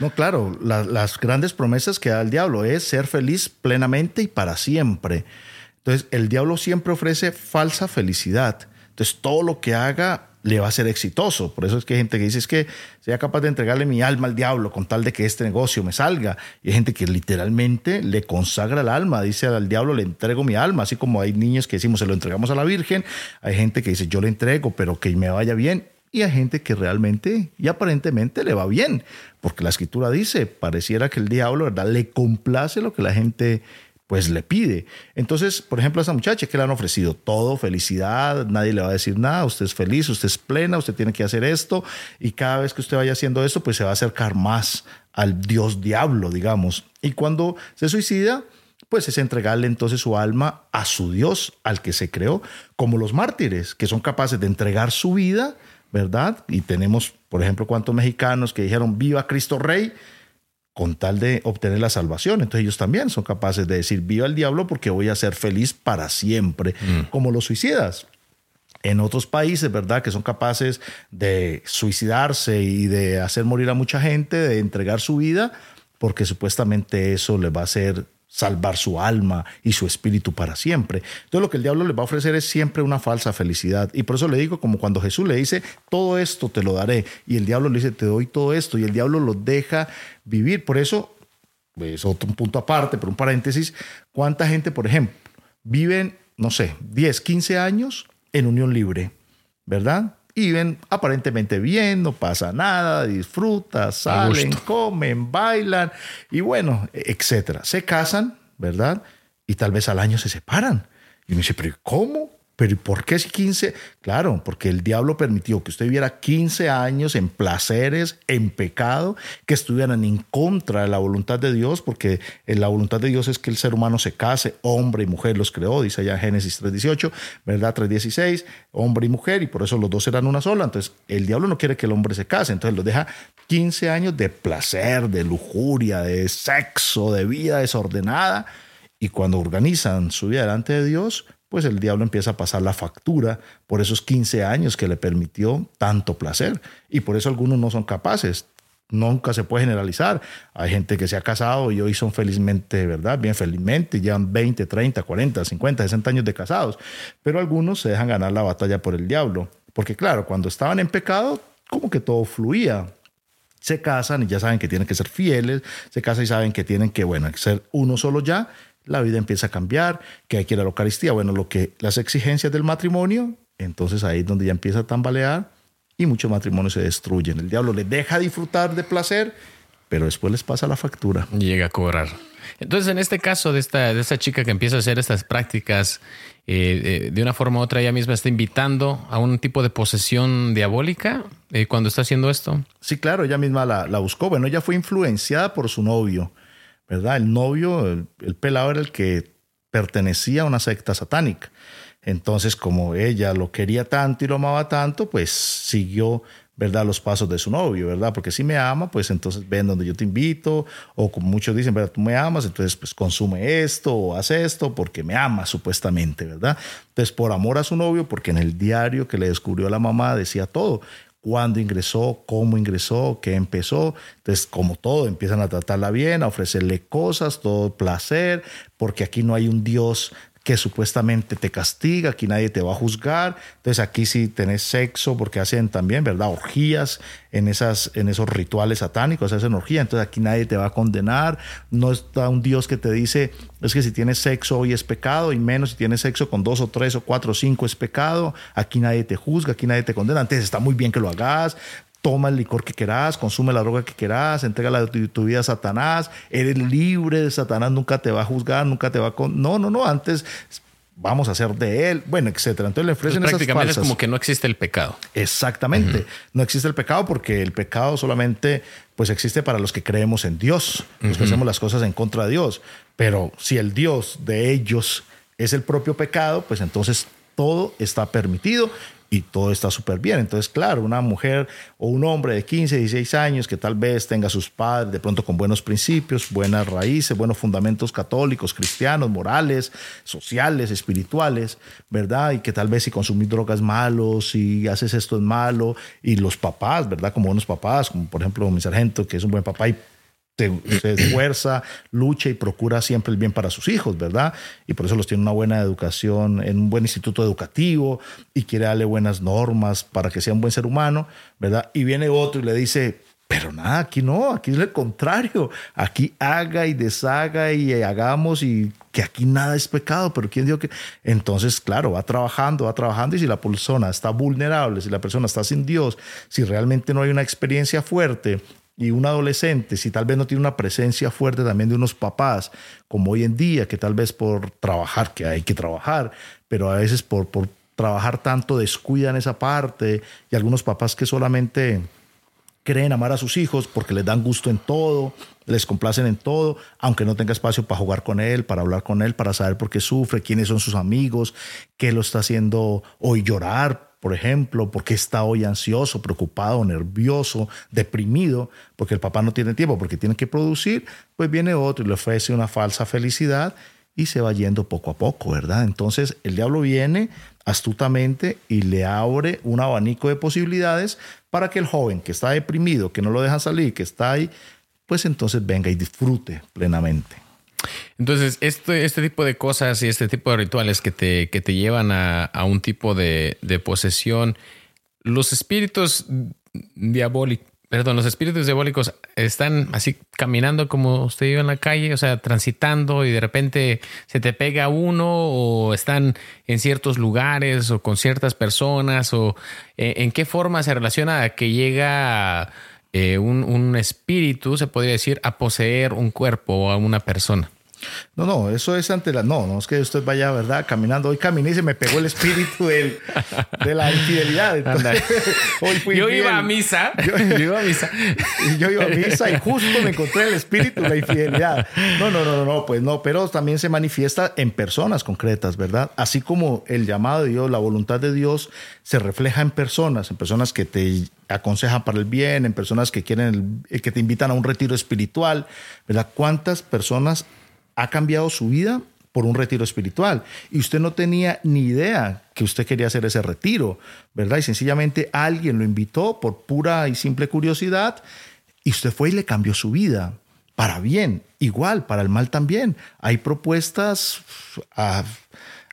No, claro, la- las grandes promesas que da el diablo es ser feliz plenamente y para siempre. Entonces, el diablo siempre ofrece falsa felicidad. Entonces todo lo que haga le va a ser exitoso. Por eso es que hay gente que dice es que sea capaz de entregarle mi alma al diablo con tal de que este negocio me salga. Y hay gente que literalmente le consagra el alma, dice al diablo le entrego mi alma, así como hay niños que decimos se lo entregamos a la Virgen, hay gente que dice yo le entrego, pero que me vaya bien. Y hay gente que realmente y aparentemente le va bien, porque la escritura dice, pareciera que el diablo, ¿verdad? Le complace lo que la gente pues le pide. Entonces, por ejemplo, a esa muchacha que le han ofrecido todo, felicidad, nadie le va a decir nada, usted es feliz, usted es plena, usted tiene que hacer esto y cada vez que usted vaya haciendo esto, pues se va a acercar más al Dios diablo, digamos. Y cuando se suicida, pues es entregarle entonces su alma a su Dios, al que se creó, como los mártires, que son capaces de entregar su vida, ¿verdad? Y tenemos, por ejemplo, cuántos mexicanos que dijeron, viva Cristo Rey, con tal de obtener la salvación. Entonces ellos también son capaces de decir, viva el diablo porque voy a ser feliz para siempre, mm. como los suicidas. En otros países, ¿verdad? Que son capaces de suicidarse y de hacer morir a mucha gente, de entregar su vida, porque supuestamente eso le va a hacer salvar su alma y su espíritu para siempre. Entonces lo que el diablo le va a ofrecer es siempre una falsa felicidad. Y por eso le digo, como cuando Jesús le dice, todo esto te lo daré. Y el diablo le dice, te doy todo esto. Y el diablo lo deja vivir. Por eso, es otro punto aparte, pero un paréntesis, ¿cuánta gente, por ejemplo, viven, no sé, 10, 15 años en unión libre? ¿Verdad? Y ven aparentemente bien, no pasa nada, disfrutan, salen, comen, bailan y bueno, etcétera. Se casan, ¿verdad? Y tal vez al año se separan. Y me dice, pero ¿cómo? Pero ¿por qué si 15? Claro, porque el diablo permitió que usted viviera 15 años en placeres, en pecado, que estuvieran en contra de la voluntad de Dios, porque la voluntad de Dios es que el ser humano se case, hombre y mujer los creó, dice allá Génesis 3.18, ¿verdad? 3.16, hombre y mujer, y por eso los dos eran una sola. Entonces, el diablo no quiere que el hombre se case, entonces los deja 15 años de placer, de lujuria, de sexo, de vida desordenada, y cuando organizan su vida delante de Dios, pues el diablo empieza a pasar la factura por esos 15 años que le permitió tanto placer. Y por eso algunos no son capaces. Nunca se puede generalizar. Hay gente que se ha casado y hoy son felizmente, ¿verdad? Bien felizmente, llevan 20, 30, 40, 50, 60 años de casados. Pero algunos se dejan ganar la batalla por el diablo. Porque claro, cuando estaban en pecado, como que todo fluía se casan y ya saben que tienen que ser fieles, se casan y saben que tienen que, bueno, ser uno solo ya la vida empieza a cambiar, que hay que ir a la Eucaristía, bueno, lo que las exigencias del matrimonio, entonces ahí es donde ya empieza a tambalear y muchos matrimonios se destruyen. El diablo les deja disfrutar de placer, pero después les pasa la factura. Llega a cobrar. Entonces, en este caso de esta, de esta chica que empieza a hacer estas prácticas, eh, de una forma u otra ella misma está invitando a un tipo de posesión diabólica eh, cuando está haciendo esto. Sí, claro, ella misma la, la buscó. Bueno, ella fue influenciada por su novio ¿verdad? El novio, el, pelado era el que pertenecía a una secta satánica. Entonces, como ella lo quería tanto y lo amaba tanto, pues siguió, ¿verdad? Los pasos de su novio, ¿verdad? Porque si me ama, pues entonces ven donde yo te invito, o como muchos dicen, ¿verdad? Tú me amas, entonces pues consume esto o haz esto porque me ama supuestamente, ¿verdad? Entonces, por amor a su novio, porque en el diario que le descubrió la mamá decía todo, cuándo ingresó, cómo ingresó, qué empezó. Entonces, como todo, empiezan a tratarla bien, a ofrecerle cosas, todo placer, porque aquí no hay un Dios que supuestamente te castiga, aquí nadie te va a juzgar. Entonces aquí sí tenés sexo porque hacen también, ¿verdad? Orgías en, esas, en esos rituales satánicos, hacen orgía. Entonces aquí nadie te va a condenar. No está un Dios que te dice, es que si tienes sexo hoy es pecado y menos si tienes sexo con dos o tres o cuatro o cinco es pecado. Aquí nadie te juzga, aquí nadie te condena. Entonces está muy bien que lo hagas, toma el licor que quieras, consume la droga que quieras, entrega tu, tu, vida a Satanás, eres libre de Satanás, nunca te va a juzgar, nunca te va a... Con... No, no, no, antes vamos a hacer de él, bueno, etcétera. Entonces le ofrecen Entonces, prácticamente es como que no existe el pecado. Exactamente, no existe el pecado porque el pecado solamente pues existe para los que creemos en Dios, los que hacemos las cosas en contra de Dios. Pero si el Dios de ellos es el propio pecado, pues entonces todo está permitido y todo está súper bien. Entonces, claro, una mujer o un hombre de 15, 16 años que tal vez tenga sus padres de pronto con buenos principios, buenas raíces, buenos fundamentos católicos, cristianos, morales, sociales, espirituales, ¿verdad? Y que tal vez si consumís drogas es malo, si haces esto es malo, y los papás, ¿verdad? Como buenos papás, como por ejemplo mi sargento, que es un buen papá y se, esfuerza, lucha y procura siempre el bien para sus hijos, ¿verdad? Y por eso los tiene una buena educación en un buen instituto educativo y quiere darle buenas normas para que sea un buen ser humano, ¿verdad? Y viene otro y le dice, pero nada, aquí no, aquí es el contrario. Aquí haga y deshaga y hagamos y que aquí nada es pecado, pero ¿quién dijo que? Entonces, claro, va trabajando, va trabajando y si la persona está vulnerable, si la persona está sin Dios, si realmente no hay una experiencia fuerte y un adolescente, si tal vez no tiene una presencia fuerte también de unos papás, como hoy en día, que tal vez por trabajar, que hay que trabajar, pero a veces por, por trabajar tanto descuidan esa parte, y algunos papás que solamente creen amar a sus hijos porque les dan gusto en todo, les complacen en todo, aunque no tenga espacio para jugar con él, para hablar con él, para saber por qué sufre, quiénes son sus amigos, qué lo está haciendo hoy llorar, por ejemplo, por qué está hoy ansioso, preocupado, nervioso, deprimido, porque el papá no tiene tiempo, porque tiene que producir, pues viene otro y le ofrece una falsa felicidad y se va yendo poco a poco, ¿verdad? Entonces el diablo viene astutamente y le abre un abanico de posibilidades para que el joven que está deprimido, que no lo deja salir, que está ahí, pues entonces venga y disfrute plenamente. Entonces, este, este tipo de cosas y este tipo de rituales que te, que te llevan a, un tipo de, posesión, los espíritus diabólicos, perdón, los espíritus diabólicos están así caminando como usted iba en la calle, o sea, transitando y de repente se te pega uno o están en ciertos lugares o con ciertas personas o eh, en qué forma se relaciona a que llega eh, un, un espíritu, se podría decir, a poseer un cuerpo o a una persona. No, no, eso es ante la. No, no es que usted vaya, ¿verdad? Caminando. Hoy caminé y se me pegó el espíritu de la infidelidad. yo iba a misa. Yo, iba a misa. Y yo iba a misa y justo me encontré el espíritu de la infidelidad. No, no, no, no, pues no, pero también se manifiesta en personas concretas, ¿verdad? Así como el llamado de Dios, la voluntad de Dios se refleja en personas, en personas que te aconsejan para el bien, en personas que quieren, que te invitan a un retiro espiritual, ¿verdad? ¿Cuántas personas ha cambiado su vida por un retiro espiritual y usted no tenía ni idea que usted quería hacer ese retiro, ¿verdad? Y sencillamente alguien lo invitó por pura y simple curiosidad y usted fue y le cambió su vida para bien, igual, para el mal también. Hay propuestas a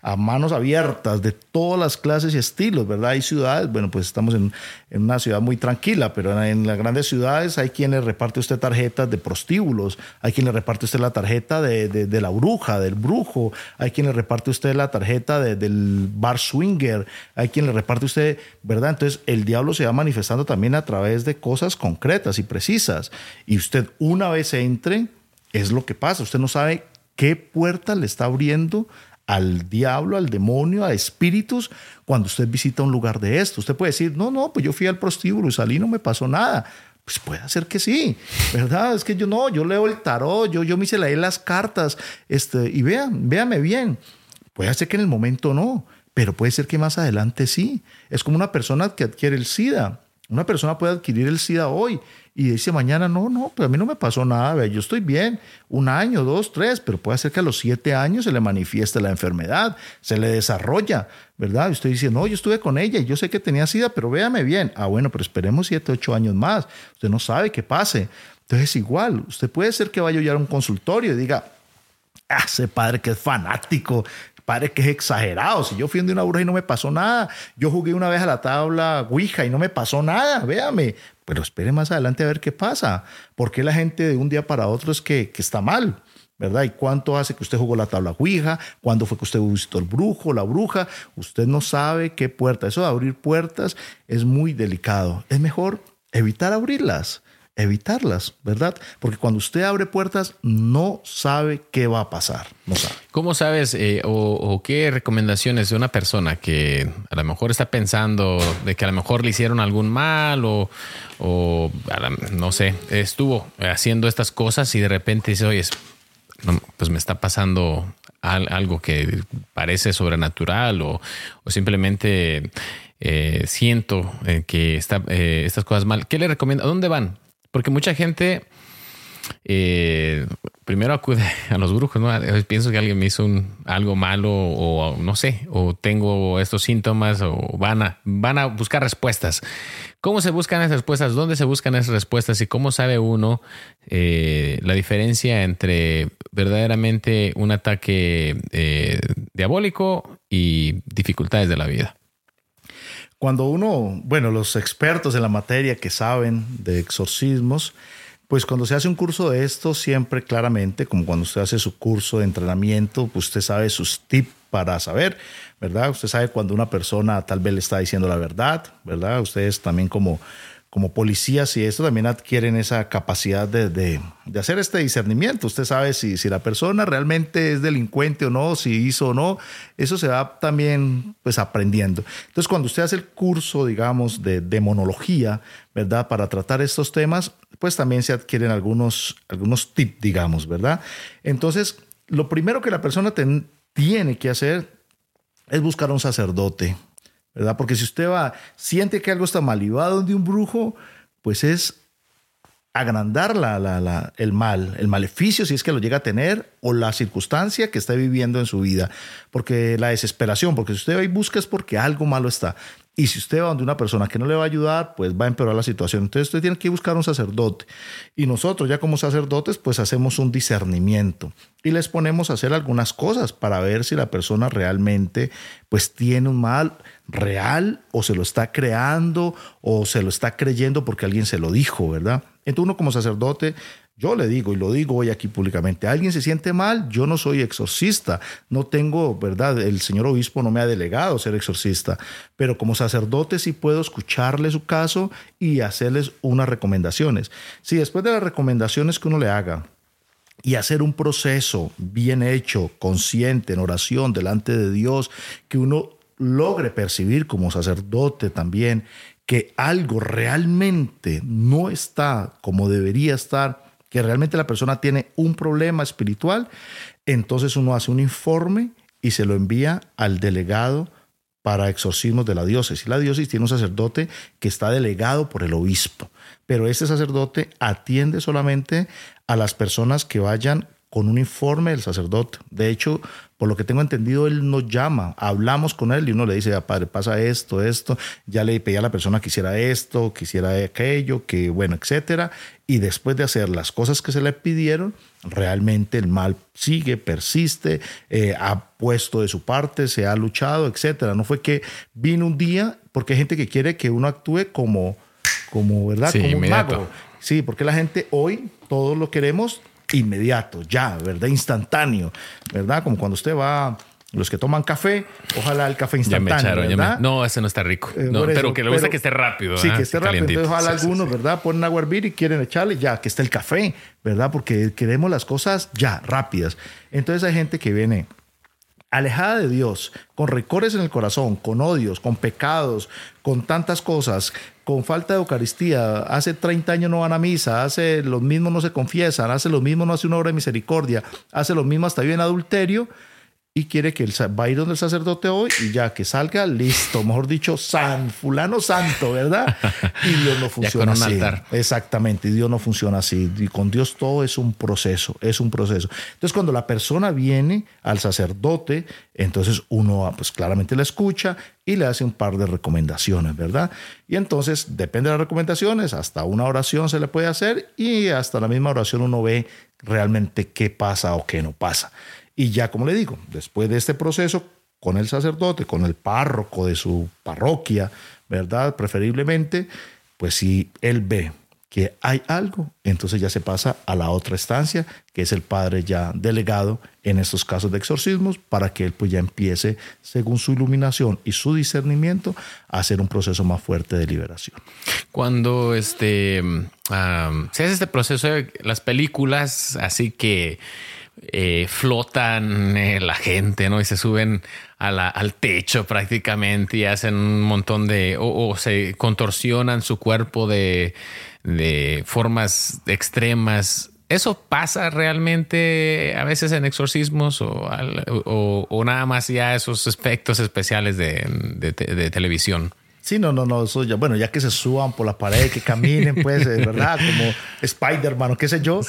a manos abiertas de todas las clases y estilos, ¿verdad? Hay ciudades, bueno, pues estamos en, una ciudad muy tranquila, pero en, las grandes ciudades hay quienes reparte usted tarjetas de prostíbulos, hay quien le reparte usted la tarjeta de, la bruja, del brujo, hay quien le reparte usted la tarjeta del bar swinger, hay quien le reparte usted, ¿verdad? Entonces el diablo se va manifestando también a través de cosas concretas y precisas. Y usted una vez entre, es lo que pasa, usted no sabe qué puerta le está abriendo al diablo, al demonio, a espíritus, cuando usted visita un lugar de esto. Usted puede decir, no, no, pues yo fui al prostíbulo y salí, no me pasó nada. Pues puede ser que sí, ¿verdad? Es que yo no, yo leo el tarot, yo, yo me las cartas, este, y vean, véame bien. Puede ser que en el momento no, pero puede ser que más adelante sí. Es como una persona que adquiere el SIDA. Una persona puede adquirir el SIDA hoy y dice mañana, no, no, pues a mí no me pasó nada, yo estoy bien, un año, dos, tres, pero puede ser que a los siete años se le manifieste la enfermedad, se le desarrolla, ¿verdad? Y usted dice, no, yo estuve con ella y yo sé que tenía SIDA, pero véame bien. Ah, bueno, pero esperemos siete, ocho años más. Usted no sabe qué pase. Entonces es igual, usted puede ser que vaya a a un consultorio y diga, ah, ese padre que es fanático, padre que es exagerado. Si yo fui de una burra y no me pasó nada, yo jugué una vez a la tabla Ouija y no me pasó nada, véame, pero espere más adelante a ver qué pasa. ¿Por qué la gente de un día para otro es que, está mal? ¿verdad? ¿Y cuánto hace que usted jugó la tabla Ouija? ¿Cuándo fue que usted visitó el brujo, la bruja? Usted no sabe qué puerta. Eso de abrir puertas es muy delicado. Es mejor evitar abrirlas evitarlas, ¿verdad? Porque cuando usted abre puertas no sabe qué va a pasar. ¿Cómo sabes eh, o, qué recomendaciones de una persona que a lo mejor está pensando de que a lo mejor le hicieron algún mal o, no sé, estuvo haciendo estas cosas y de repente dice, oye, pues me está pasando algo que parece sobrenatural o, simplemente eh, siento eh, que está, estas cosas mal. ¿Qué le recomienda? ¿A dónde van? Porque mucha gente eh, primero acude a los brujos, ¿no? Pienso que alguien me hizo un, algo malo o no sé, o tengo estos síntomas o van a, van a buscar respuestas. ¿Cómo se buscan esas respuestas? ¿Dónde se buscan esas respuestas? ¿Y cómo sabe uno eh, la diferencia entre verdaderamente un ataque eh, diabólico y dificultades de la vida? Cuando uno, bueno, los expertos en la materia que saben de exorcismos, pues cuando se hace un curso de esto, siempre claramente, como cuando usted hace su curso de entrenamiento, usted sabe sus tips para saber, ¿verdad? Usted sabe cuando una persona tal vez le está diciendo la verdad, ¿verdad? Ustedes también como como policías y esto también adquieren esa capacidad de, hacer este discernimiento. Usted sabe si, si, la persona realmente es delincuente o no, si hizo o no. Eso se va también pues aprendiendo. Entonces cuando usted hace el curso, digamos, de demonología, ¿verdad? Para tratar estos temas, pues también se adquieren algunos, algunos tips, digamos, ¿verdad? Entonces, lo primero que la persona tiene que hacer es buscar a un sacerdote, ¿verdad? Porque si usted va, siente que algo está mal y va donde un brujo, pues es agrandar la, la, el mal, el maleficio, si es que lo llega a tener, o la circunstancia que está viviendo en su vida. Porque la desesperación, porque si usted va y busca es porque algo malo está. Y si usted va donde una persona que no le va a ayudar, pues va a empeorar la situación. Entonces usted tiene que buscar un sacerdote. Y nosotros ya como sacerdotes, pues hacemos un discernimiento y les ponemos a hacer algunas cosas para ver si la persona realmente pues tiene un mal real o se lo está creando o se lo está creyendo porque alguien se lo dijo, ¿verdad? Entonces uno como sacerdote yo le digo y lo digo hoy aquí públicamente, alguien se siente mal, yo no soy exorcista, no tengo, ¿verdad? El señor obispo no me ha delegado ser exorcista, pero como sacerdote sí puedo escucharle su caso y hacerles unas recomendaciones. Si después de las recomendaciones que uno le haga, y hacer un proceso bien hecho, consciente, en oración, delante de Dios, que uno logre percibir como sacerdote también que algo realmente no está como debería estar, que realmente la persona tiene un problema espiritual, entonces uno hace un informe y se lo envía al delegado para exorcismos de la diócesis. La diócesis tiene un sacerdote que está delegado por el obispo, pero este sacerdote atiende solamente a las personas que vayan con un informe del sacerdote. De hecho, por lo que tengo entendido, él nos llama, hablamos con él y uno le dice, ah, padre, pasa esto, esto, ya le pedí a la persona que hiciera esto, que hiciera aquello, que bueno, etcétera. Y después de hacer las cosas que se le pidieron, realmente el mal sigue, persiste, eh, ha puesto de su parte, se ha luchado, etcétera. No fue que vino un día, porque hay gente que quiere que uno actúe como, como ¿verdad? como un mago. Sí, porque la gente hoy todos lo queremos inmediato, ya, ¿verdad? Instantáneo, ¿verdad? Como cuando usted va los que toman café, ojalá el café instantáneo. ¿verdad? no, ese no está rico. Eh, pero que le gusta que esté rápido. Sí, que esté rápido. Entonces, ojalá algunos, ¿verdad? Ponen agua a hervir y quieren echarle ya, que esté el café, ¿verdad? Porque queremos las cosas ya, rápidas. Entonces hay gente que viene alejada de Dios, con recores en el corazón, con odios, con pecados, con tantas cosas, con falta de Eucaristía, hace 30 años no van a misa, hace lo mismo no se confiesan, hace lo mismo no hace una obra de misericordia, hace lo mismo hasta bien adulterio, y quiere que el, va a ir donde el sacerdote hoy y ya que salga, listo, mejor dicho, san, fulano santo, ¿verdad? Y Dios no funciona así. Exactamente, y Dios no funciona así. Y con Dios todo es un proceso, es un proceso. Entonces, cuando la persona viene al sacerdote, entonces uno pues claramente la escucha y le hace un par de recomendaciones, ¿verdad? Y entonces, depende de las recomendaciones, hasta una oración se le puede hacer y hasta la misma oración uno ve realmente qué pasa o qué no pasa. Y ya, como le digo, después de este proceso, con el sacerdote, con el párroco de su parroquia, ¿verdad? Preferiblemente, pues si él ve que hay algo, entonces ya se pasa a la otra estancia, que es el padre ya delegado en estos casos de exorcismos, para que él pues ya empiece, según su iluminación y su discernimiento, a hacer un proceso más fuerte de liberación. Cuando este, se hace este proceso, las películas, así que eh, flotan eh, la gente, ¿no? Y se suben al techo prácticamente y hacen un montón de, o, se contorsionan su cuerpo de, formas extremas. ¿Eso pasa realmente a veces en exorcismos o, nada más ya esos efectos especiales de televisión? Sí, no, no, no, eso ya, bueno, ya que se suban por la pared, que caminen, pues, ¿verdad? Como Spider-Man o qué sé yo,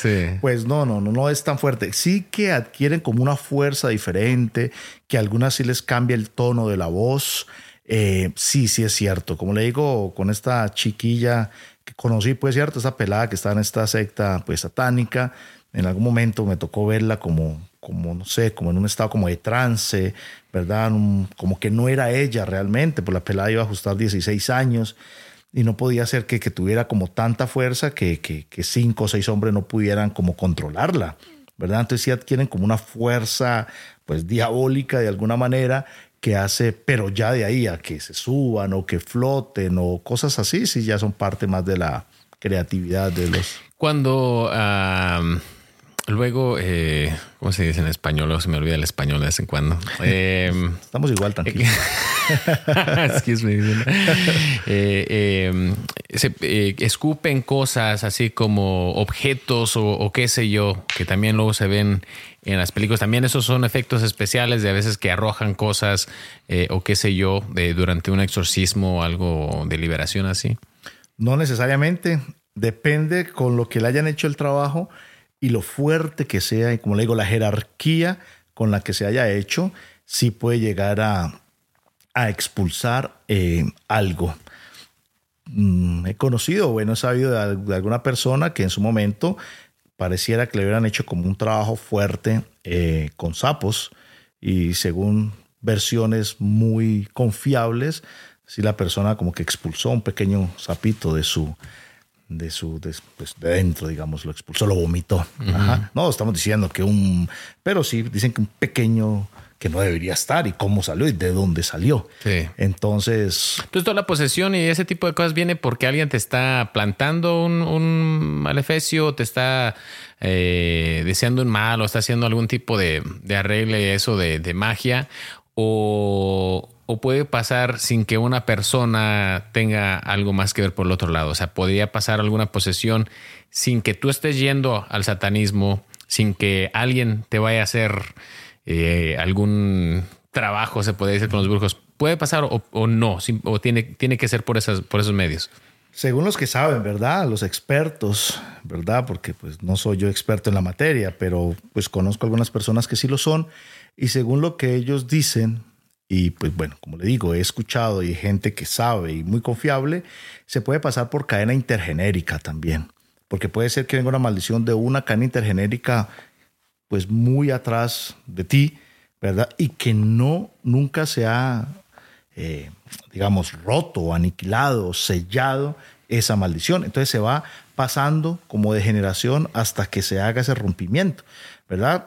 pues no, no, no, no es tan fuerte. Sí que adquieren como una fuerza diferente, que a algunas sí les cambia el tono de la voz. Eh, sí, sí es cierto. Como le digo, con esta chiquilla que conocí, pues cierto, esa pelada que está en esta secta, pues satánica, en algún momento me tocó verla como, como no sé, como en un estado como de trance, ¿verdad? como que no era ella realmente, pues la pelada iba a ajustar 16 años y no podía ser que, que tuviera como tanta fuerza que, que, que, cinco o seis hombres no pudieran como controlarla, ¿verdad? Entonces sí adquieren como una fuerza pues diabólica de alguna manera que hace, pero ya de ahí a que se suban o que floten o cosas así, sí ya son parte más de la creatividad de los... Cuando... Luego, eh, ¿cómo se dice en español? se me olvida el español de vez en cuando. Em, Estamos igual, tranquilos. Excuse me. Eh, em, se, eh, escupen cosas así como objetos o, qué sé yo, que también luego se ven en las películas. También esos son efectos especiales de a veces que arrojan cosas eh, o qué sé yo, de, durante un exorcismo o algo de liberación así. No necesariamente. Depende con lo que le hayan hecho el trajo y lo fuerte que sea, y como le digo, la jerarquía con la que se haya hecho, sí puede llegar a, expulsar eh, algo. Mm, he conocido, bueno, he sabido de, alguna persona que en su momento pareciera que le hubieran hecho como un trabajo fuerte eh, con sapos y según versiones muy confiables, si la persona como que expulsó un pequeño sapito de su, de su pues, de dentro, digamos, lo expulsó, lo vomitó. No estamos diciendo que un, pero sí dicen que un pequeño que no debería estar y cómo salió y de dónde salió. Sí. Entonces. Entonces, toda la posesión y ese tipo de cosas viene porque alguien te está plantando un, un maleficio, te está eh, deseando un mal o está haciendo algún tipo de, de arregle, eso de, de magia, o o puede pasar sin que una persona tenga algo más que ver por el otro lado. O sea, podría pasar alguna posesión sin que tú estés yendo al satanismo, sin que alguien te vaya a hacer eh, algún trabajo, se puede decir con los brujos. Puede pasar o, no, o tiene, tiene que ser por, esas, por esos medios. Según los que saben, ¿verdad? Los expertos, ¿verdad? Porque pues no soy yo experto en la materia, pero pues conozco algunas personas que sí lo son. Y según lo que ellos dicen, y pues bueno, como le digo, he escuchado y gente que sabe y muy confiable, se puede pasar por cadena intergenérica también, porque puede ser que venga una maldición de una cadena intergenérica pues muy atrás de ti, ¿verdad? Y que no, nunca se ha, eh, digamos, roto, aniquilado, sellado esa maldición. Entonces se va pasando como de generación hasta que se haga ese rompimiento, ¿verdad?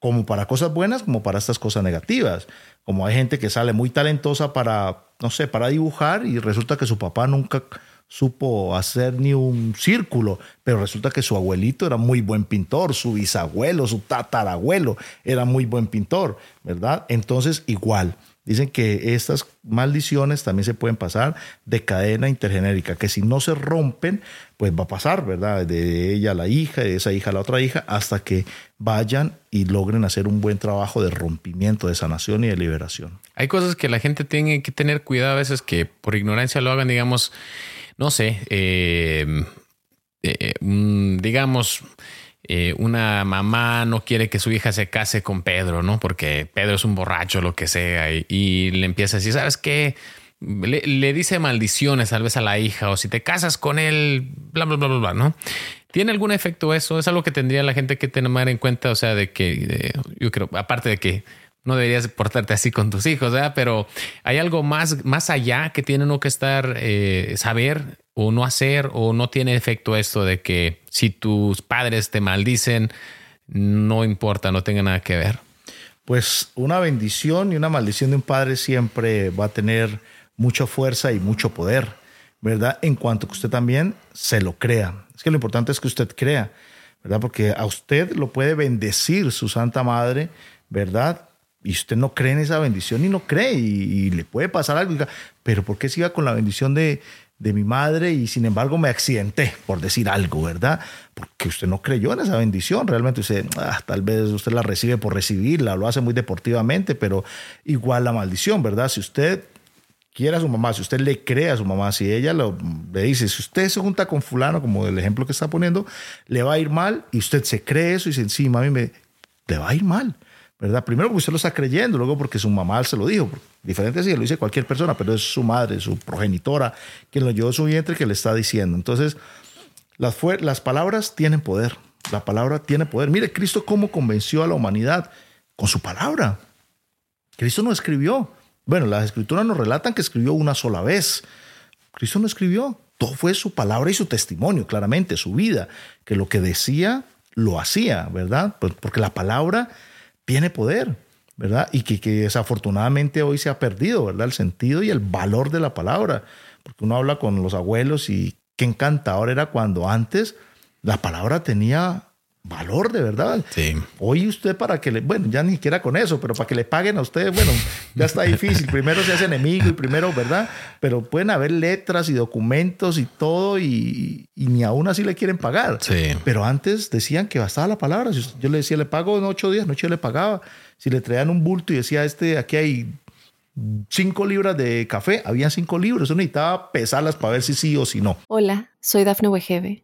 Como para cosas buenas, como para estas cosas negativas. Como hay gente que sale muy talentosa para, no sé, para dibujar y resulta que su papá nunca supo hacer ni un círculo, pero resulta que su abuelito era muy buen pintor, su bisabuelo, su tatarabuelo era muy buen pintor, ¿verdad? Entonces, igual, Dicen que estas maldiciones también se pueden pasar de cadena intergenérica, que si no se rompen, pues va a pasar, ¿verdad? De ella a la hija, de esa hija a la otra hija, hasta que vayan y logren hacer un buen trabajo de rompimiento, de sanación y de liberación. Hay cosas que la gente tiene que tener cuidado a veces que por ignorancia lo hagan, digamos, no sé, eh, eh, digamos eh, una mamá no quiere que su hija se case con Pedro, ¿no? Porque Pedro es un borracho, lo que sea, y, le empieza a decir, ¿sabes qué? Le, dice maldiciones tal vez a la hija, o si te casas con él, bla, bla, bla, bla, bla, ¿no? ¿Tiene algún efecto eso? Es algo que tendría la gente que tener en cuenta, o sea, de que yo creo, aparte de que no deberías portarte así con tus hijos, ¿verdad? Pero hay algo más, más allá que tiene uno que estar, eh, saber o no hacer o no tiene efecto esto de que si tus padres te maldicen, no importa, no tenga nada que ver? Pues una bendición y una maldición de un padre siempre va a tener mucha fuerza y mucho poder, ¿verdad? En cuanto que usted también se lo crea. Es que lo importante es que usted crea, ¿verdad? Porque a usted lo puede bendecir su Santa Madre, ¿verdad? Y usted no cree en esa bendición y no cree y, le puede pasar algo. Pero ¿por qué siga con la bendición de, de mi madre y sin embargo me accidenté, por decir algo, ¿verdad? Porque usted no creyó en esa bendición, realmente usted, ah, tal vez usted la recibe por recibirla, lo hace muy deportivamente, pero igual la maldición, ¿verdad? Si usted quiere a su mamá, si usted le cree a su mamá, si ella lo, le dice, si usted se junta con fulano, como el ejemplo que está poniendo, le va a ir mal y usted se cree eso y dice, sí, mami, me, le va a ir mal. ¿Verdad? Primero porque usted lo está creyendo, luego porque su mamá se lo dijo. Diferente si lo dice cualquier persona, pero es su madre, su progenitora, quien lo llevó su vientre que le está diciendo. Entonces, las, las palabras tienen poder. La palabra tiene poder. Mire, Cristo cómo convenció a la humanidad con su palabra. Cristo no escribió. Bueno, las escrituras nos relatan que escribió una sola vez. Cristo no escribió. Todo fue su palabra y su testimonio, claramente, su vida, que lo que decía, lo hacía, ¿verdad? Pues, porque la palabra tiene poder, ¿verdad? Y que, desafortunadamente hoy se ha perdido, ¿verdad? El sentido y el valor de la palabra. Porque uno habla con los abuelos y qué encantador era cuando antes la palabra tenía valor de verdad. Sí. Hoy usted para que le, bueno, ya ni siquiera con eso, pero para que le paguen a usted, bueno, ya está difícil. primero se hace enemigo y primero, ¿verdad? Pero pueden haber letras y documentos y todo y, ni aún así le quieren pagar. Sí. Pero antes decían que bastaba la palabra. Yo le decía, le pago en ocho días, noche le pagaba. Si le traían un bulto y decía, este, aquí hay cinco libras de café, habían cinco libros. Uno necesitaba pesarlas para ver si sí o si no. Hola, soy Dafne Wegebe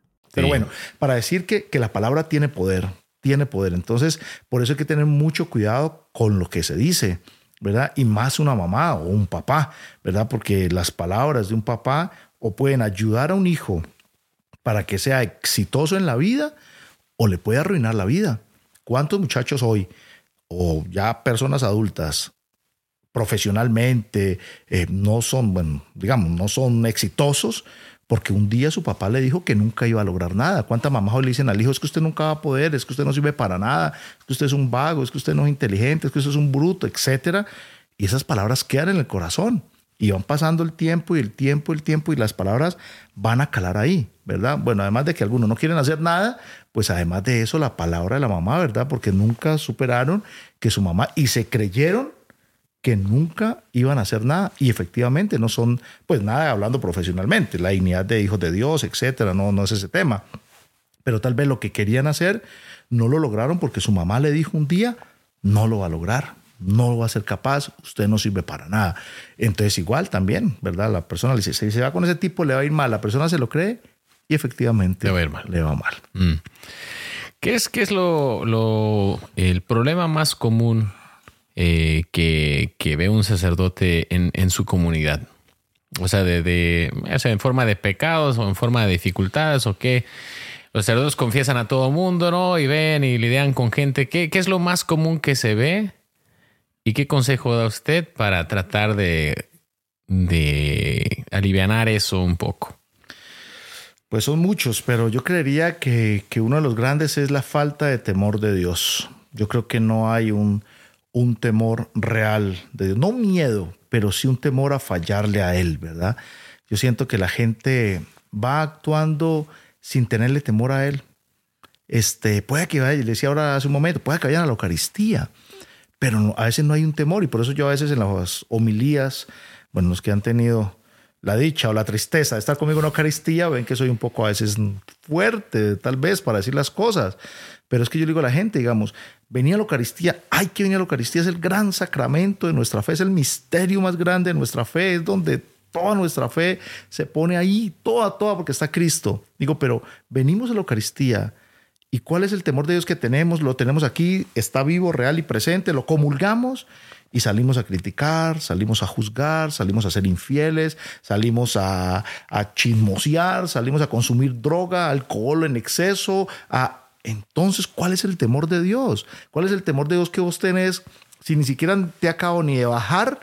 Pero bueno, para decir que, que la palabra tiene poder, tiene poder. Entonces, por eso hay que tener mucho cuidado con lo que se dice, ¿verdad? Y más una mamá o un papá, ¿verdad? Porque las palabras de un papá o pueden ayudar a un hijo para que sea exitoso en la vida o le puede arruinar la vida. ¿Cuántos muchachos hoy o ya personas adultas profesionalmente eh, no son, bueno, digamos, no son exitosos porque un día su papá le dijo que nunca iba a lograr nada. ¿Cuántas mamás le dicen al hijo, es que usted nunca va a poder, es que usted no sirve para nada, es que usted es un vago, es que usted no es inteligente, es que usted es un bruto, etcétera? Y esas palabras quedan en el corazón y van pasando el tiempo y el tiempo y el tiempo y las palabras van a calar ahí, ¿verdad? Bueno, además de que algunos no quieren hacer nada, pues además de eso la palabra de la mamá, ¿verdad? Porque nunca superaron que su mamá y se creyeron que nunca iban a hacer nada y efectivamente no son, pues nada hablando profesionalmente, la dignidad de hijos de Dios, etcétera, no, no es ese tema. Pero tal vez lo que querían hacer no lo lograron porque su mamá le dijo un día, no lo va a lograr, no lo va a ser capaz, usted no sirve para nada. Entonces igual también, ¿verdad? La persona le dice, si se va con ese tipo le va a ir mal, la persona se lo cree y efectivamente le va a ir mal. Le va mal. Mm. ¿Qué es, qué es lo, lo, el problema más común eh, que, ve un sacerdote en, su comunidad. O sea, de, en forma de pecados o en forma de dificultades o qué. Los sacerdotes confiesan a todo mundo, ¿no? Y ven y lidian con gente. ¿Qué, ¿Qué es lo más común que se ve? ¿Y qué consejo da usted para tratar de, de aliviar eso un poco? Pues son muchos, pero yo creería que, que, uno de los grandes es la falta de temor de Dios. Yo creo que no hay un, un temor real de Dios. No miedo, pero sí un temor a fallarle a Él, ¿verdad? Yo siento que la gente va actuando sin tenerle temor a Él. Este, puede que vaya, le decía ahora hace un momento, puede que vayan a la Eucaristía, pero a veces no hay un temor y por eso yo a veces en las homilías, bueno, los que han tenido la dicha o la tristeza de estar conmigo en Eucaristía, ven que soy un poco a veces fuerte, tal vez, para decir las cosas. Pero es que yo digo a la gente, digamos, venía a la Eucaristía, hay que venir a la Eucaristía, es el gran sacramento de nuestra fe, es el misterio más grande de nuestra fe, es donde toda nuestra fe se pone ahí, toda, toda, porque está Cristo. Digo, pero venimos a la Eucaristía. ¿Y cuál es el temor de Dios que tenemos? Lo tenemos aquí, está vivo, real y presente, lo comulgamos y salimos a criticar, salimos a juzgar, salimos a ser infieles, salimos a, a chismosear, salimos a consumir droga, alcohol en exceso, a entonces, ¿cuál es el temor de Dios? ¿Cuál es el temor de Dios que vos tenés si ni siquiera te acabo ni de bajar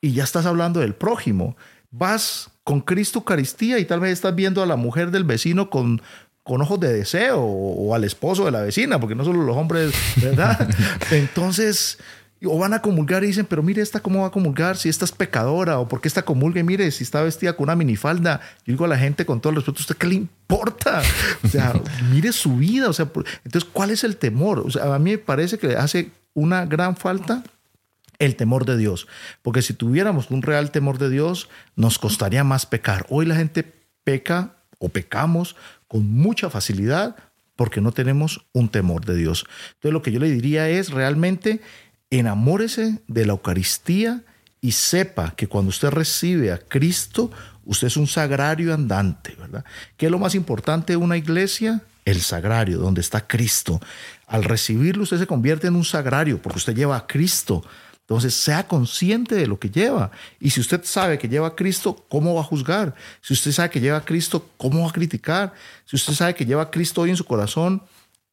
y ya estás hablando del prójimo? Vas con Cristo Eucaristía y tal vez estás viendo a la mujer del vecino con, con ojos de deseo o, al esposo de la vecina, porque no solo los hombres, ¿verdad? Entonces, o van a comulgar y dicen, pero mire, esta cómo va a comulgar si esta es pecadora o por qué esta comulga y mire, si está vestida con una minifalda. Yo digo a la gente con todo el respeto, ¿usted qué le importa? O sea, mire su vida. O sea, entonces, ¿cuál es el temor? O sea, a mí me parece que hace una gran falta el temor de Dios. Porque si tuviéramos un real temor de Dios, nos costaría más pecar. Hoy la gente peca o pecamos con mucha facilidad porque no tenemos un temor de Dios. Entonces lo que yo le diría es realmente enamórese de la Eucaristía y sepa que cuando usted recibe a Cristo, usted es un sagrario andante, ¿verdad? ¿Qué es lo más importante de una iglesia? El sagrario, donde está Cristo. Al recibirlo, usted se convierte en un sagrario porque usted lleva a Cristo. Entonces, sea consciente de lo que lleva. Y si usted sabe que lleva a Cristo, ¿cómo va a juzgar? Si usted sabe que lleva a Cristo, ¿cómo va a criticar? Si usted sabe que lleva a Cristo hoy en su corazón,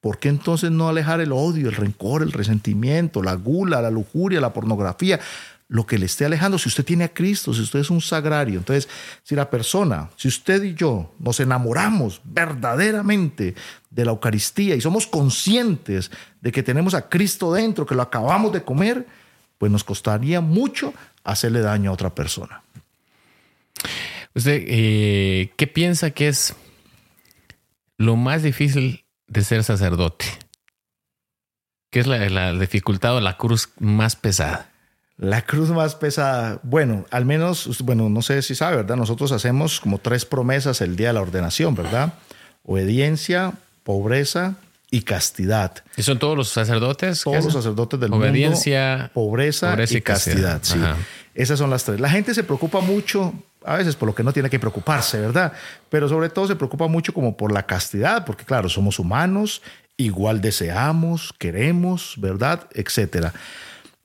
¿por qué entonces no alejar el odio, el rencor, el resentimiento, la gula, la lujuria, la pornografía? Lo que le esté alejando, si usted tiene a Cristo, si usted es un sagrario. Entonces, si la persona, si usted y yo nos enamoramos verdaderamente de la Eucaristía y somos conscientes de que tenemos a Cristo dentro, que lo acabamos de comer, pues nos costaría mucho hacerle daño a otra persona. ¿Usted eh, qué piensa que es lo más difícil de ser sacerdote? ¿Qué es la, dificultad o la cruz más pesada? La cruz más pesada, bueno, al menos, bueno, no sé si sabe, ¿verdad? Nosotros hacemos como tres promesas el día de la ordenación, ¿verdad? Obediencia, pobreza y castidad. ¿Y son todos los sacerdotes? Todos los sacerdotes del Obediencia, mundo. Pobreza, pobreza y, castidad. Sí. Esas son las tres. La gente se preocupa mucho, a veces por lo que no tiene que preocuparse, ¿verdad? Pero sobre todo se preocupa mucho como por la castidad, porque claro, somos humanos, igual deseamos, queremos, ¿verdad? Etcétera.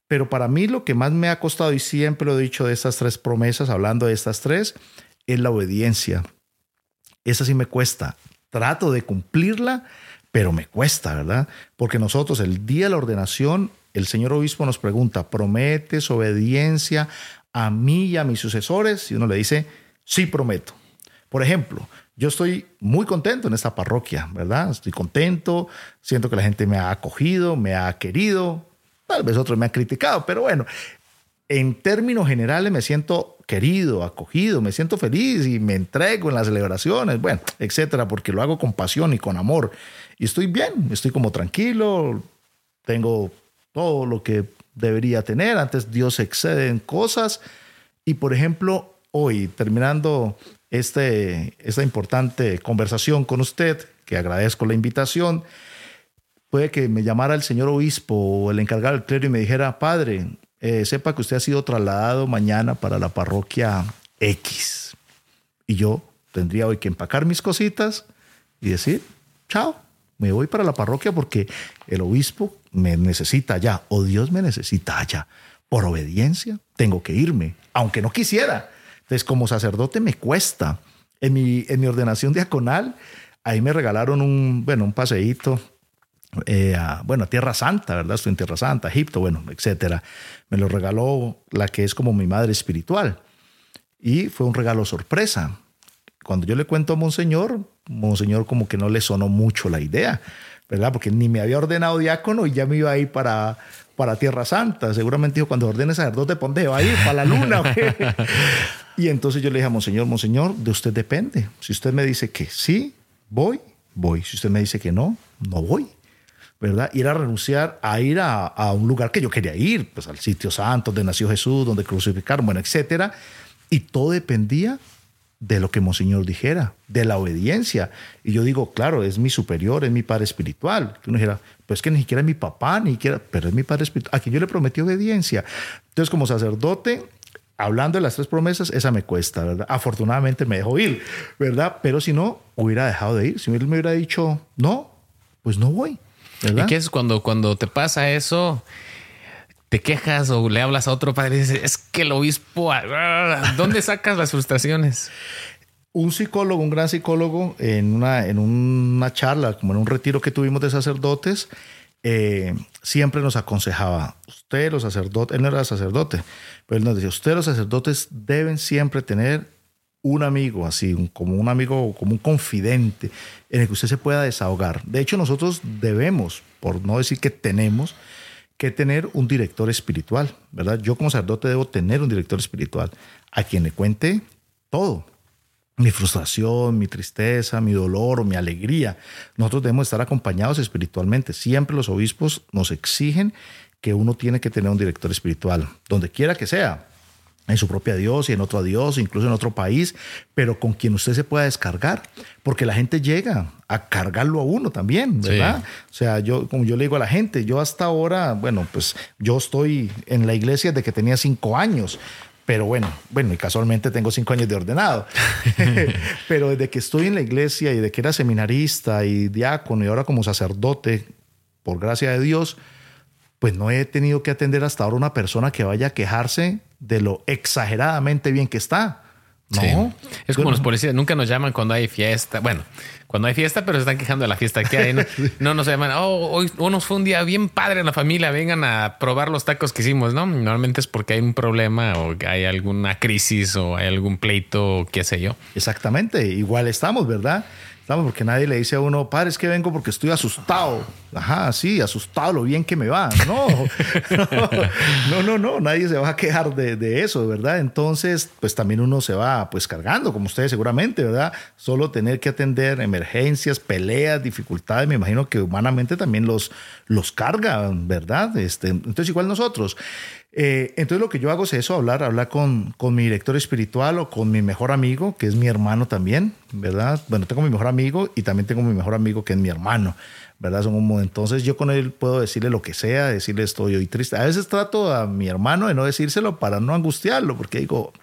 Pero para mí lo que más me ha costado, y siempre lo he dicho de estas tres promesas, hablando de estas tres, es la obediencia. Esa sí me cuesta. Trato de cumplirla, pero me cuesta, ¿verdad? Porque nosotros el día de la ordenación, el señor obispo nos pregunta, ¿prometes obediencia a mí y a mis sucesores? Y uno le dice, sí prometo. Por ejemplo, yo estoy muy contento en esta parroquia, ¿verdad? Estoy contento, siento que la gente me ha acogido, me ha querido, tal vez otros me han criticado, pero bueno, en términos generales me siento querido, acogido, me siento feliz y me entrego en las celebraciones, bueno, etcétera, porque lo hago con pasión y con amor. Y estoy bien, estoy como tranquilo, tengo todo lo que debería tener. Antes Dios excede en cosas. Y por ejemplo, hoy, terminando este, esta importante conversación con usted, que agradezco la invitación, puede que me llamara el señor obispo o el encargado del clero y me dijera, padre, eh, sepa que usted ha sido trasladado mañana para la parroquia X. Y yo tendría hoy que empacar mis cositas y decir, chao, me voy para la parroquia porque el obispo me necesita allá o Dios me necesita allá. Por obediencia tengo que irme, aunque no quisiera. Entonces, como sacerdote me cuesta. En mi, en mi ordenación diaconal, ahí me regalaron un, bueno, un paseíto eh, a, bueno, Tierra Santa, ¿verdad? Estoy en Tierra Santa, Egipto, bueno, etcétera. Me lo regaló la que es como mi madre espiritual. Y fue un regalo sorpresa. Cuando yo le cuento a Monseñor, Monseñor como que no le sonó mucho la idea, ¿verdad? Porque ni me había ordenado diácono y ya me iba a ir para, para Tierra Santa. Seguramente dijo, cuando ordene sacerdote, ¿dónde va a ir? Para la luna. y entonces yo le dije a Monseñor, Monseñor, de usted depende. Si usted me dice que sí, voy, voy. Si usted me dice que no, no voy. ¿verdad? Ir a renunciar a ir a, a, un lugar que yo quería ir, pues al sitio santo donde nació Jesús, donde crucificaron, bueno, etcétera. Y todo dependía de lo que Monseñor dijera, de la obediencia. Y yo digo, claro, es mi superior, es mi padre espiritual. Que uno dijera, pues que ni siquiera es mi papá, ni siquiera, pero es mi padre espiritual, a quien yo le prometí obediencia. Entonces, como sacerdote, hablando de las tres promesas, esa me cuesta, ¿verdad? Afortunadamente me dejó ir, ¿verdad? Pero si no, hubiera dejado de ir. Si él me hubiera dicho, no, pues no voy. ¿verdad? ¿Y qué es cuando, cuando te pasa eso? Te quejas o le hablas a otro padre y dices, es que el obispo, ah, ¿dónde sacas las frustraciones? Un psicólogo, un gran psicólogo, en una, en una charla, como en un retiro que tuvimos de sacerdotes, eh, siempre nos aconsejaba, usted los sacerdotes, él no era sacerdote, pero él nos decía, usted los sacerdotes deben siempre tener un amigo, así como un amigo, como un confidente en el que usted se pueda desahogar. De hecho, nosotros debemos, por no decir que tenemos, que tener un director espiritual, ¿verdad? Yo como sacerdote debo tener un director espiritual a quien le cuente todo. Mi frustración, mi tristeza, mi dolor mi alegría. Nosotros debemos estar acompañados espiritualmente. Siempre los obispos nos exigen que uno tiene que tener un director espiritual, donde quiera que sea, en su propia Dios y en otro Dios, incluso en otro país, pero con quien usted se pueda descargar, porque la gente llega a cargarlo a uno también, ¿verdad? O sea, yo, como yo le digo a la gente, yo hasta ahora, bueno, pues yo estoy en la iglesia desde que tenía cinco años, pero bueno, bueno, y casualmente tengo cinco años de ordenado. pero desde que estoy en la iglesia y de que era seminarista y diácono y ahora como sacerdote, por gracia de Dios, pues no he tenido que atender hasta ahora una persona que vaya a quejarse de lo exageradamente bien que está. No. Es como los policías, nunca nos llaman cuando hay fiesta. Bueno, cuando hay fiesta, pero se están quejando de la fiesta que hay. No, nos llaman, oh, hoy, nos fue un día bien padre en la familia, vengan a probar los tacos que hicimos, ¿no? Normalmente es porque hay un problema o hay alguna crisis o hay algún pleito o qué sé yo. Exactamente, igual estamos, ¿verdad? Porque nadie le dice a uno, padre, es que vengo porque estoy asustado. Ajá, sí, asustado, lo bien que me va. No, no, no, no, nadie se va a quejar de, eso, ¿verdad? Entonces, pues también uno se va pues cargando, como ustedes seguramente, ¿verdad? Solo tener que atender emergencias, peleas, dificultades, me imagino que humanamente también los, los cargan, ¿verdad? Este, entonces, igual nosotros. Eh, entonces lo que yo hago es eso, hablar, hablar con, con, mi director espiritual o con mi mejor amigo, que es mi hermano también, ¿verdad? Bueno, tengo mi mejor amigo y también tengo mi mejor amigo que es mi hermano, ¿verdad? Son como, entonces yo con él puedo decirle lo que sea, decirle estoy hoy triste. A veces trato a mi hermano de no decírselo para no angustiarlo, porque digo,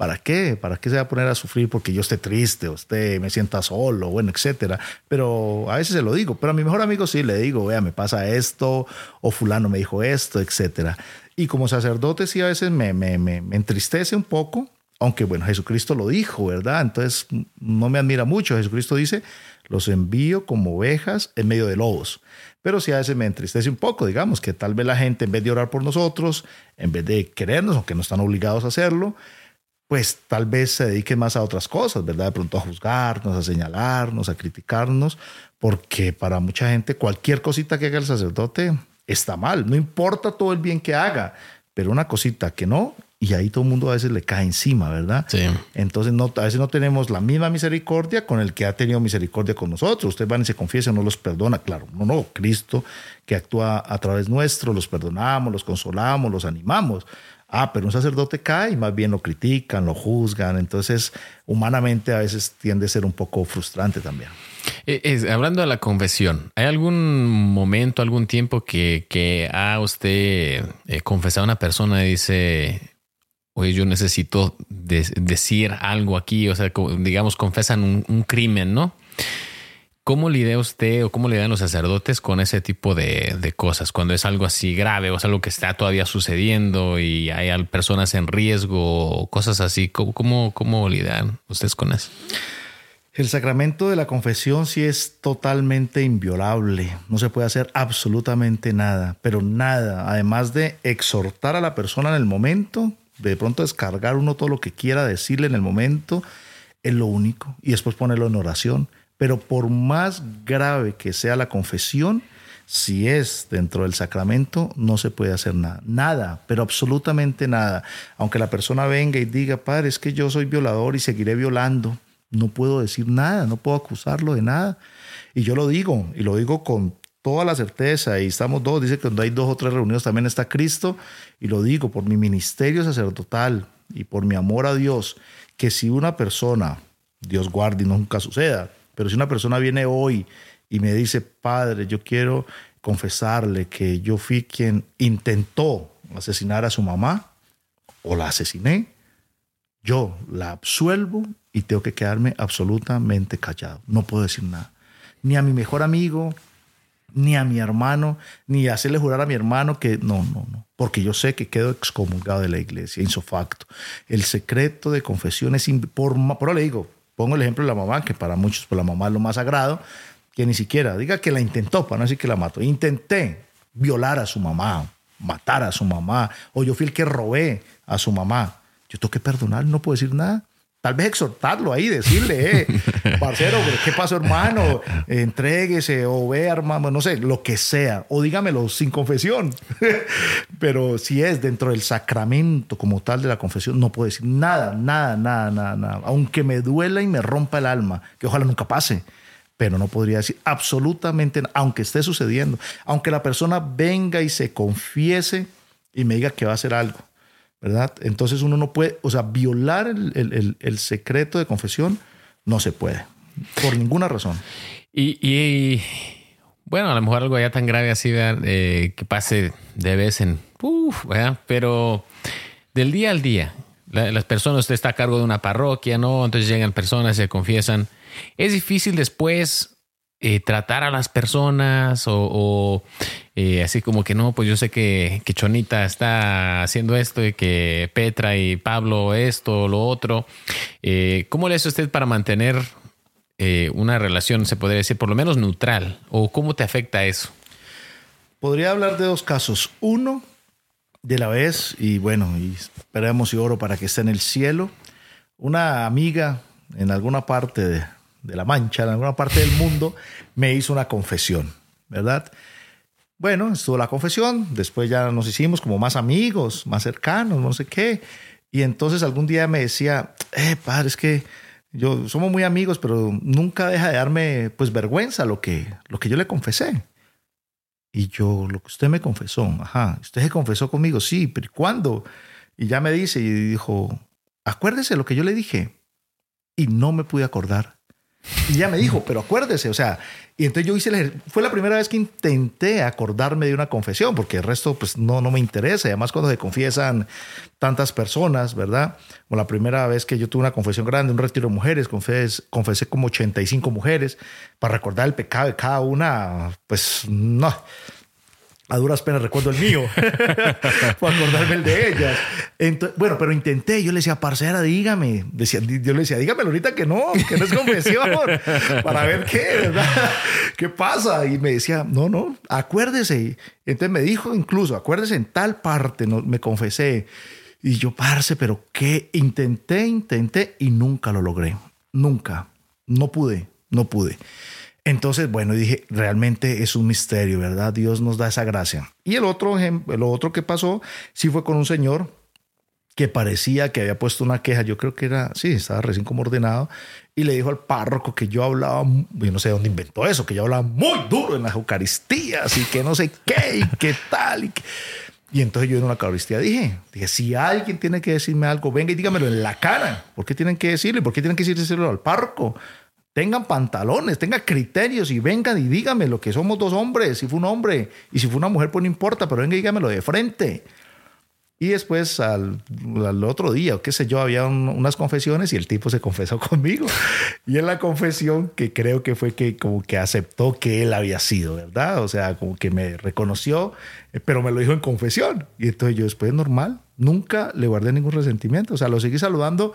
¿para qué? ¿Para qué se va a poner a sufrir porque yo esté triste o esté, me sienta solo, bueno, etcétera? Pero a veces se lo digo, pero a mi mejor amigo sí le digo, vea, me pasa esto, o fulano me dijo esto, etcétera. Y como sacerdote sí a veces me, me, me, entristece un poco, aunque bueno, Jesucristo lo dijo, ¿verdad? Entonces no me admira mucho. Jesucristo dice, los envío como ovejas en medio de lobos. Pero sí a veces me entristece un poco, digamos, que tal vez la gente en vez de orar por nosotros, en vez de querernos, aunque no están obligados a hacerlo, pues tal vez se dediquen más a otras cosas, ¿verdad? De pronto a juzgarnos, a señalarnos, a criticarnos, porque para mucha gente cualquier cosita que haga el sacerdote está mal. No importa todo el bien que haga, pero una cosita que no, y ahí todo el mundo a veces le cae encima, ¿verdad? Sí. Entonces no, a veces no tenemos la misma misericordia con el que ha tenido misericordia con nosotros. Ustedes van y se confiesan, no los perdona, claro. No, no, Cristo que actúa a través nuestro, los perdonamos, los consolamos, los animamos. Ah, pero un sacerdote cae y más bien lo critican, lo juzgan. Entonces, humanamente a veces tiende a ser un poco frustrante también. Eh, hablando de la confesión, ¿hay algún momento, algún tiempo que, que ha usted eh, confesado a una persona y dice, oye, yo necesito decir algo aquí? O sea, digamos, confesan un crimen, ¿no? ¿Cómo lidia usted o cómo lidian los sacerdotes con ese tipo de, cosas? Cuando es algo así grave o es algo que está todavía sucediendo y hay personas en riesgo o cosas así, ¿cómo, cómo, cómo lidian ustedes con eso? El sacramento de la confesión sí es totalmente inviolable, no se puede hacer absolutamente nada, pero nada, además de exhortar a la persona en el momento, de pronto descargar uno todo lo que quiera decirle en el momento, es lo único, y después ponerlo en oración pero por más grave que sea la confesión, si es dentro del sacramento, no se puede hacer nada. Nada, pero absolutamente nada. Aunque la persona venga y diga, padre, es que yo soy violador y seguiré violando, no puedo decir nada, no puedo acusarlo de nada. Y yo lo digo, y lo digo con toda la certeza, y estamos dos, dice que cuando hay dos o tres reunidos también está Cristo, y lo digo por mi ministerio sacerdotal y por mi amor a Dios, que si una persona, Dios guarde y nunca suceda, pero si una persona viene hoy y me dice, Padre, yo quiero confesarle que yo fui quien intentó asesinar a su mamá o la asesiné, yo la absuelvo y tengo que quedarme absolutamente callado. No puedo decir nada. Ni a mi mejor amigo, ni a mi hermano, ni hacerle jurar a mi hermano que no, no, no. Porque yo sé que quedo excomulgado de la iglesia, insofacto. El secreto de confesión es, por, le digo, Pongo el ejemplo de la mamá, que para muchos pues, la mamá es lo más sagrado, que ni siquiera diga que la intentó, para no decir que la mató. Intenté violar a su mamá, matar a su mamá, o yo fui el que robé a su mamá. Yo tengo que perdonar, no puedo decir nada. Tal vez exhortarlo ahí, decirle, eh, parcero, ¿qué pasó, hermano? Entréguese o ve, hermano, no sé, lo que sea, o dígamelo sin confesión. Pero si es dentro del sacramento como tal de la confesión, no puedo decir nada, nada, nada, nada, nada. Aunque me duela y me rompa el alma, que ojalá nunca pase. Pero no podría decir absolutamente nada, aunque esté sucediendo, aunque la persona venga y se confiese y me diga que va a hacer algo ¿verdad? Entonces uno no puede, o sea, violar el, secreto de confesión no se puede, por ninguna razón. Y, bueno, a lo mejor algo ya tan grave así, eh, que pase de vez en, uf. Pero del día al día, las personas, usted está a cargo de una parroquia, ¿no? Entonces llegan personas, se confiesan. Es difícil después eh, tratar a las personas o, eh, así como que no, pues yo sé que, que, Chonita está haciendo esto y que Petra y Pablo esto, lo otro. Eh, ¿Cómo le hace usted para mantener una relación, se podría decir, por lo menos neutral? ¿O cómo te afecta eso? Podría hablar de dos casos. Uno, de la vez, y bueno, y esperemos y oro para que esté en el cielo, una amiga en alguna parte de, de La Mancha, en alguna parte del mundo, me hizo una confesión, ¿verdad? Bueno, estuvo la confesión, después ya nos hicimos como más amigos, más cercanos, no sé qué. Y entonces algún día me decía, eh, padre, es que yo somos muy amigos, pero nunca deja de darme pues vergüenza lo que, lo que yo le confesé. Y yo, lo que usted me confesó, ajá, usted se confesó conmigo, sí, pero ¿cuándo? Y ya me dice y dijo, acuérdese lo que yo le dije. Y no me pude acordar y ya me dijo, pero acuérdese, o sea, y entonces yo hice el Fue la primera vez que intenté acordarme de una confesión, porque el resto pues no, no me interesa. Además cuando se confiesan tantas personas, ¿verdad? O la primera vez que yo tuve una confesión grande, un retiro de mujeres, confesé, confesé como 85 mujeres para recordar el pecado de cada una, pues no a duras penas recuerdo el mío, para acordarme el de ellas. bueno, pero intenté, yo le decía, parcera, dígame. Decía, yo le decía, dígamelo ahorita que no, que no es confesión, para ver qué, ¿verdad? ¿Qué pasa? Y me decía, no, no, acuérdese. Entonces me dijo incluso, acuérdese en tal parte, no, me confesé. Y yo, parce, pero qué, intenté, intenté y nunca lo logré. Nunca. No pude, no pude. Entonces, bueno, dije, realmente es un misterio, ¿verdad? Dios nos da esa gracia. Y el otro ejemplo, lo otro que pasó, sí fue con un señor que parecía que había puesto una queja, yo creo que era, sí, estaba recién como ordenado, y le dijo al párroco que yo hablaba, yo no sé dónde inventó eso, que yo hablaba muy duro en las Eucaristías y que no sé qué y qué tal. Y, y entonces yo en una Eucaristía dije, dije, si alguien tiene que decirme algo, venga y dígamelo en la cara. ¿Por qué tienen que decirle? ¿Por qué tienen que decirlo al párroco? Tengan pantalones, tengan criterios y vengan y díganme lo que somos dos hombres, si fue un hombre y si fue una mujer, pues no importa, pero venga y dígamelo de frente. Y después al, otro día, o qué sé yo, había unas confesiones y el tipo se confesó conmigo. Y en la confesión, que creo que fue que como que aceptó que él había sido, ¿verdad? O sea, como que me reconoció, eh, pero me lo dijo en confesión. Y entonces yo después normal, nunca le guardé ningún resentimiento. O sea, lo seguí saludando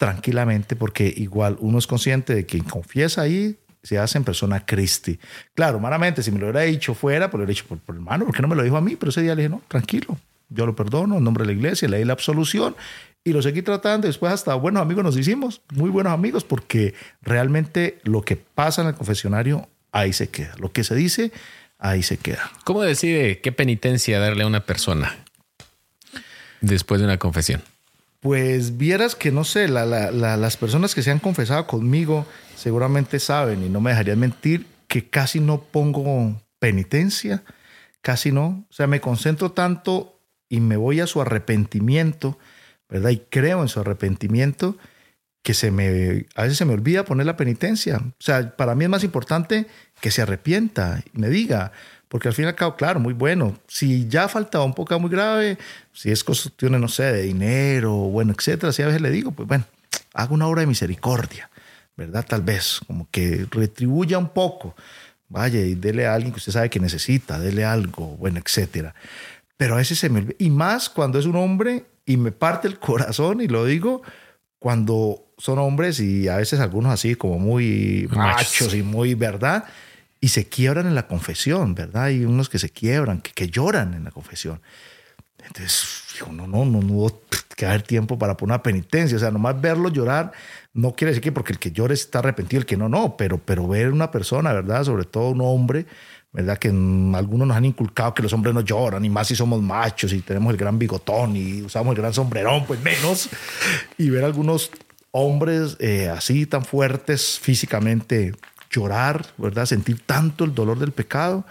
tranquilamente porque igual uno es consciente de que confiesa ahí se hace en persona Cristi. Claro, humanamente, si me lo hubiera dicho fuera, pues lo hubiera dicho por, por hermano, ¿por qué no me lo dijo a mí? Pero ese día le dije, no, tranquilo, yo lo perdono en nombre de la iglesia, le di la absolución y lo seguí tratando. Después hasta buenos amigos nos hicimos, muy buenos amigos, porque realmente lo que pasa en el confesionario, ahí se queda. Lo que se dice, ahí se queda. ¿Cómo decide qué penitencia darle a una persona después de una confesión? Pues vieras que no sé, las personas que se han confesado conmigo seguramente saben y no me dejarían mentir que casi no pongo penitencia, casi no. O sea, me concentro tanto y me voy a su arrepentimiento, ¿verdad? Y creo en su arrepentimiento que se me, a veces se me olvida poner la penitencia. O sea, para mí es más importante que se arrepienta y me diga, porque al fin y al cabo, claro, muy bueno. Si ya faltaba un poco muy grave, si es cuestión, no sé, de dinero, bueno, etcétera, si a veces le digo, pues bueno, hago una obra de misericordia, ¿verdad? Tal vez, como que retribuya un poco. Vaya y dele a alguien que usted sabe que necesita, dele algo, bueno, etcétera. Pero a veces se me olvida. Y más cuando es un hombre y me parte el corazón, y lo digo, cuando son hombres y a veces algunos así como muy machos y muy, ¿verdad? Y se quiebran en la confesión, ¿verdad? Hay unos que se quiebran, que, que lloran en la confesión. Entonces, dijo, no, no, no, no hubo que haber tiempo para poner una penitencia. O sea, nomás verlo llorar no quiere decir que porque el que llore está arrepentido, el que no, no, pero, pero ver una persona, ¿verdad? Sobre todo un hombre, ¿verdad? Que algunos nos han inculcado que los hombres no lloran, y más si somos machos y tenemos el gran bigotón y usamos el gran sombrerón, pues menos. Y ver algunos hombres eh, así tan fuertes físicamente llorar, ¿verdad? Sentir tanto el dolor del pecado,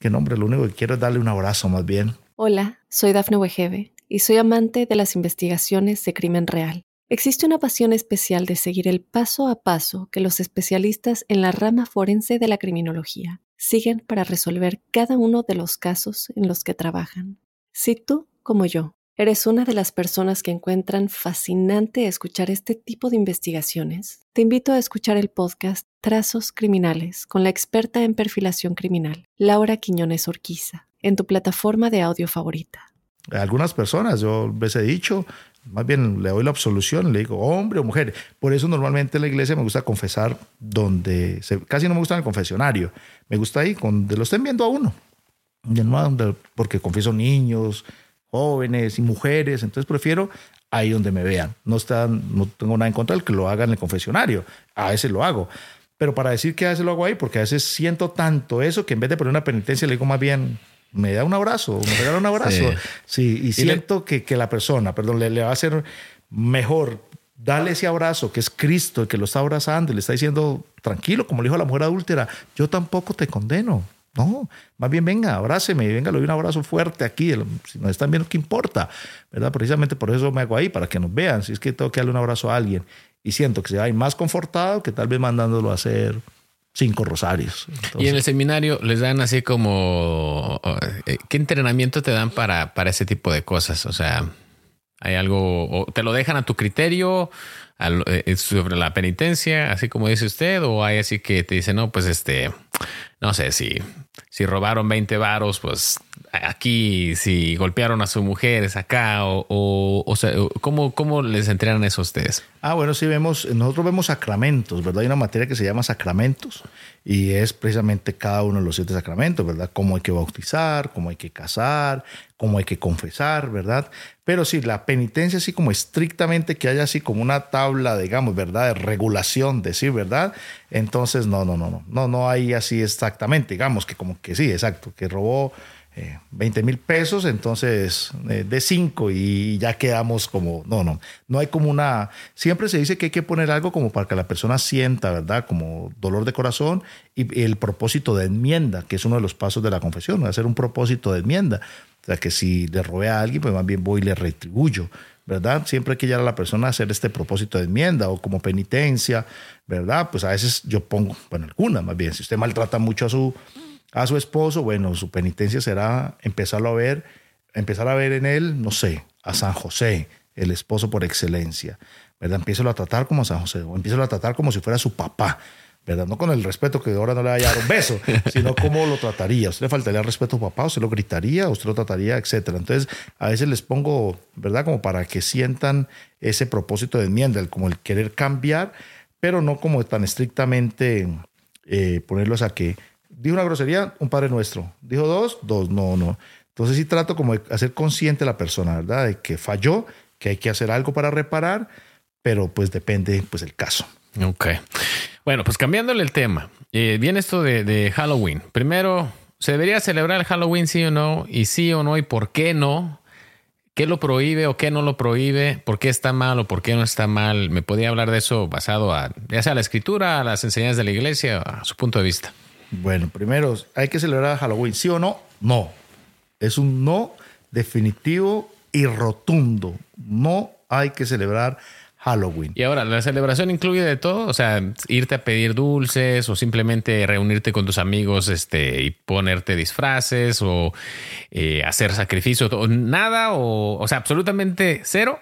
que no, hombre, lo único que quiero es darle un abrazo más bien. Hola, soy Dafne Wegebe y soy amante de las investigaciones de crimen real. Existe una pasión especial de seguir el paso a paso que los especialistas en la rama forense de la criminología siguen para resolver cada uno de los casos en los que trabajan. Si tú, como yo, eres una de las personas que encuentran fascinante escuchar este tipo de investigaciones, te invito a escuchar el podcast Trazos Criminales con la experta en perfilación criminal, Laura Quiñones Orquiza, en tu plataforma de audio favorita. Algunas personas, yo les he dicho, más bien le doy la absolución, le digo hombre o mujer. Por eso normalmente en la iglesia me gusta confesar donde, casi no me gusta en el confesionario, me gusta ahí, donde lo estén viendo a uno. Porque confieso niños, jóvenes y mujeres, entonces prefiero ahí donde me vean. No, están, no tengo nada en contra del que lo haga en el confesionario, a veces lo hago. Pero para decir que a veces lo hago ahí, porque a veces siento tanto eso que en vez de poner una penitencia le digo más bien, me da un abrazo, me regala un abrazo. Sí, y, siento que, que, la persona, perdón, le, le, va a ser mejor darle ese abrazo que es Cristo el que lo está abrazando y le está diciendo, tranquilo, como le dijo a la mujer adúltera, yo tampoco te condeno. No, más bien venga, abráceme, venga, le doy un abrazo fuerte aquí. Si nos están viendo, ¿qué importa? ¿Verdad? Precisamente por eso me hago ahí, para que nos vean. Si es que tengo que darle un abrazo a alguien y siento que se va más confortado que tal vez mandándolo a hacer cinco rosarios. y en el seminario les dan así como, eh, ¿qué entrenamiento te dan para, para ese tipo de cosas? O sea, hay algo, o te lo dejan a tu criterio eh, sobre la penitencia, así como dice usted, o hay así que te dicen, no, pues este, no sé, si, si robaron 20 varos, pues aquí, si golpearon a su mujer es acá, o, o, sea, ¿cómo, ¿cómo, les entrenan eso a ustedes? Ah, bueno, sí vemos, nosotros vemos sacramentos, ¿verdad? Hay una materia que se llama sacramentos y es precisamente cada uno de los siete sacramentos, ¿verdad? Cómo hay que bautizar, cómo hay que casar, cómo hay que confesar, ¿verdad? Pero sí, la penitencia así como estrictamente que haya así como una tabla, digamos, ¿verdad? De regulación, decir, ¿verdad? Entonces, no, no, no, no, no, no hay así exactamente, digamos que como que sí, exacto, que robó 20 eh, mil pesos, entonces eh, de 5 y ya quedamos como, no, no, no hay como una, siempre se dice que hay que poner algo como para que la persona sienta, ¿verdad? Como dolor de corazón y el propósito de enmienda, que es uno de los pasos de la confesión, hacer un propósito de enmienda. O sea, que si le robé a alguien, pues más bien voy y le retribuyo, ¿verdad? Siempre hay que llevar a la persona a hacer este propósito de enmienda o como penitencia, ¿verdad? Pues a veces yo pongo, bueno, alguna más bien, si usted maltrata mucho a su, a su esposo, bueno, su penitencia será empezarlo a ver, empezar a ver en él, no sé, a San José, el esposo por excelencia, ¿verdad? Empiezo a tratar como a San José, o empiezo a tratar como si fuera su papá, ¿verdad? No con el respeto que ahora no le vaya a dar un beso, sino cómo lo trataría. ¿Usted le faltaría respeto a papá? ¿Usted lo gritaría? ¿Usted lo trataría? Etcétera. Entonces, a veces les pongo, ¿verdad? Como para que sientan ese propósito de enmienda, como el querer cambiar, pero no como tan estrictamente eh, ponerlos a que dijo una grosería, un Padre Nuestro. Dijo dos, dos, no, no. Entonces sí trato como de hacer consciente a la persona, ¿verdad? De que falló, que hay que hacer algo para reparar, pero pues depende pues el caso. Ok. Bueno, pues cambiándole el tema, eh, viene esto de, Halloween. Primero, ¿se debería celebrar el Halloween sí o no? Y sí o no, y por qué no. ¿Qué lo prohíbe o qué no lo prohíbe? ¿Por qué está mal o por qué no está mal? ¿Me podía hablar de eso basado a, ya sea a la escritura, a las enseñanzas de la iglesia, a su punto de vista? Bueno, primero, ¿hay que celebrar Halloween sí o no? No. Es un no definitivo y rotundo. No hay que celebrar Halloween. Y ahora, ¿la celebración incluye de todo? O sea, irte a pedir dulces o simplemente reunirte con tus amigos este, y ponerte disfraces o eh, hacer sacrificios, nada o, o sea, absolutamente cero.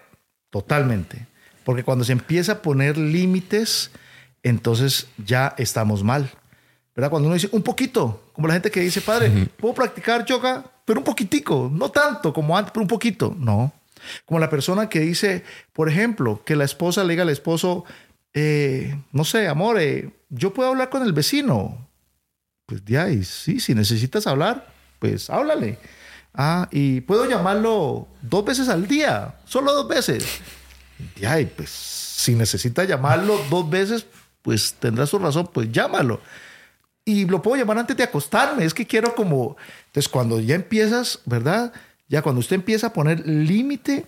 Totalmente. Porque cuando se empieza a poner límites, entonces ya estamos mal. ¿Verdad? Cuando uno dice un poquito, como la gente que dice, padre, puedo practicar yoga, pero un poquitico, no tanto como antes, pero un poquito. No, como la persona que dice, por ejemplo, que la esposa le diga al esposo, eh, no sé, amor, eh, yo puedo hablar con el vecino. Pues ya, y sí, si necesitas hablar, pues háblale. Ah, y puedo llamarlo dos veces al día, solo dos veces. Y pues si necesita llamarlo dos veces, pues tendrá su razón, pues llámalo. Y lo puedo llamar antes de acostarme, es que quiero como... Entonces cuando ya empiezas, ¿verdad? Ya cuando usted empieza a poner límite,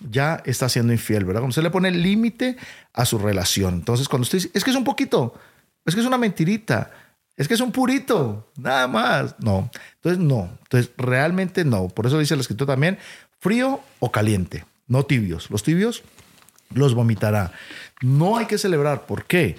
ya está siendo infiel, ¿verdad? Cuando usted le pone límite a su relación. Entonces cuando usted dice, es que es un poquito, es que es una mentirita, es que es un purito, nada más. No, entonces no, entonces realmente no. Por eso dice el escritor también, frío o caliente, no tibios. Los tibios los vomitará. No hay que celebrar. ¿Por qué?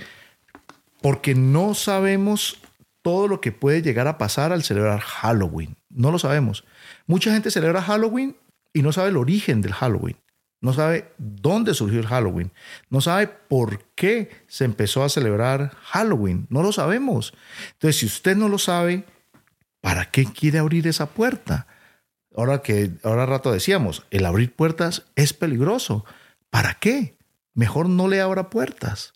Porque no sabemos todo lo que puede llegar a pasar al celebrar Halloween. No lo sabemos. Mucha gente celebra Halloween y no sabe el origen del Halloween. No sabe dónde surgió el Halloween. No sabe por qué se empezó a celebrar Halloween. No lo sabemos. Entonces, si usted no lo sabe, ¿para qué quiere abrir esa puerta? Ahora que ahora rato decíamos, el abrir puertas es peligroso. ¿Para qué? Mejor no le abra puertas.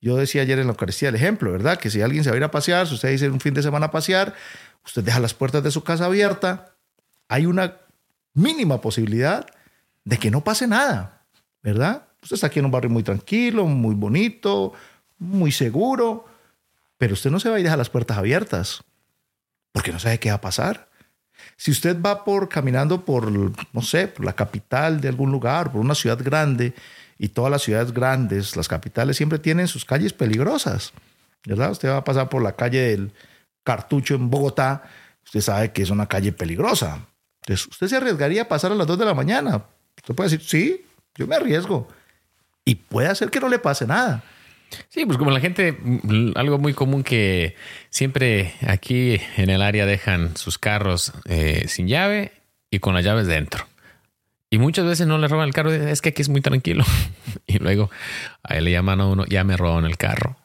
Yo decía ayer en la Eucaristía el ejemplo, ¿verdad? Que si alguien se va a ir a pasear, si usted dice un fin de semana pasear, usted deja las puertas de su casa abiertas, hay una mínima posibilidad de que no pase nada, ¿verdad? Usted está aquí en un barrio muy tranquilo, muy bonito, muy seguro, pero usted no se va a ir a las puertas abiertas, porque no sabe qué va a pasar. Si usted va por caminando por, no sé, por la capital de algún lugar, por una ciudad grande, y todas las ciudades grandes, las capitales, siempre tienen sus calles peligrosas, ¿verdad? Usted va a pasar por la calle del Cartucho en Bogotá, usted sabe que es una calle peligrosa. Entonces, usted se arriesgaría a pasar a las 2 de la mañana. Usted puede decir, sí, yo me arriesgo. Y puede hacer que no le pase nada. Sí, pues como la gente, algo muy común que siempre aquí en el área dejan sus carros eh, sin llave y con las llaves dentro. Y muchas veces no le roban el carro, es que aquí es muy tranquilo. y luego a él le llaman a uno, ya me robaron el carro.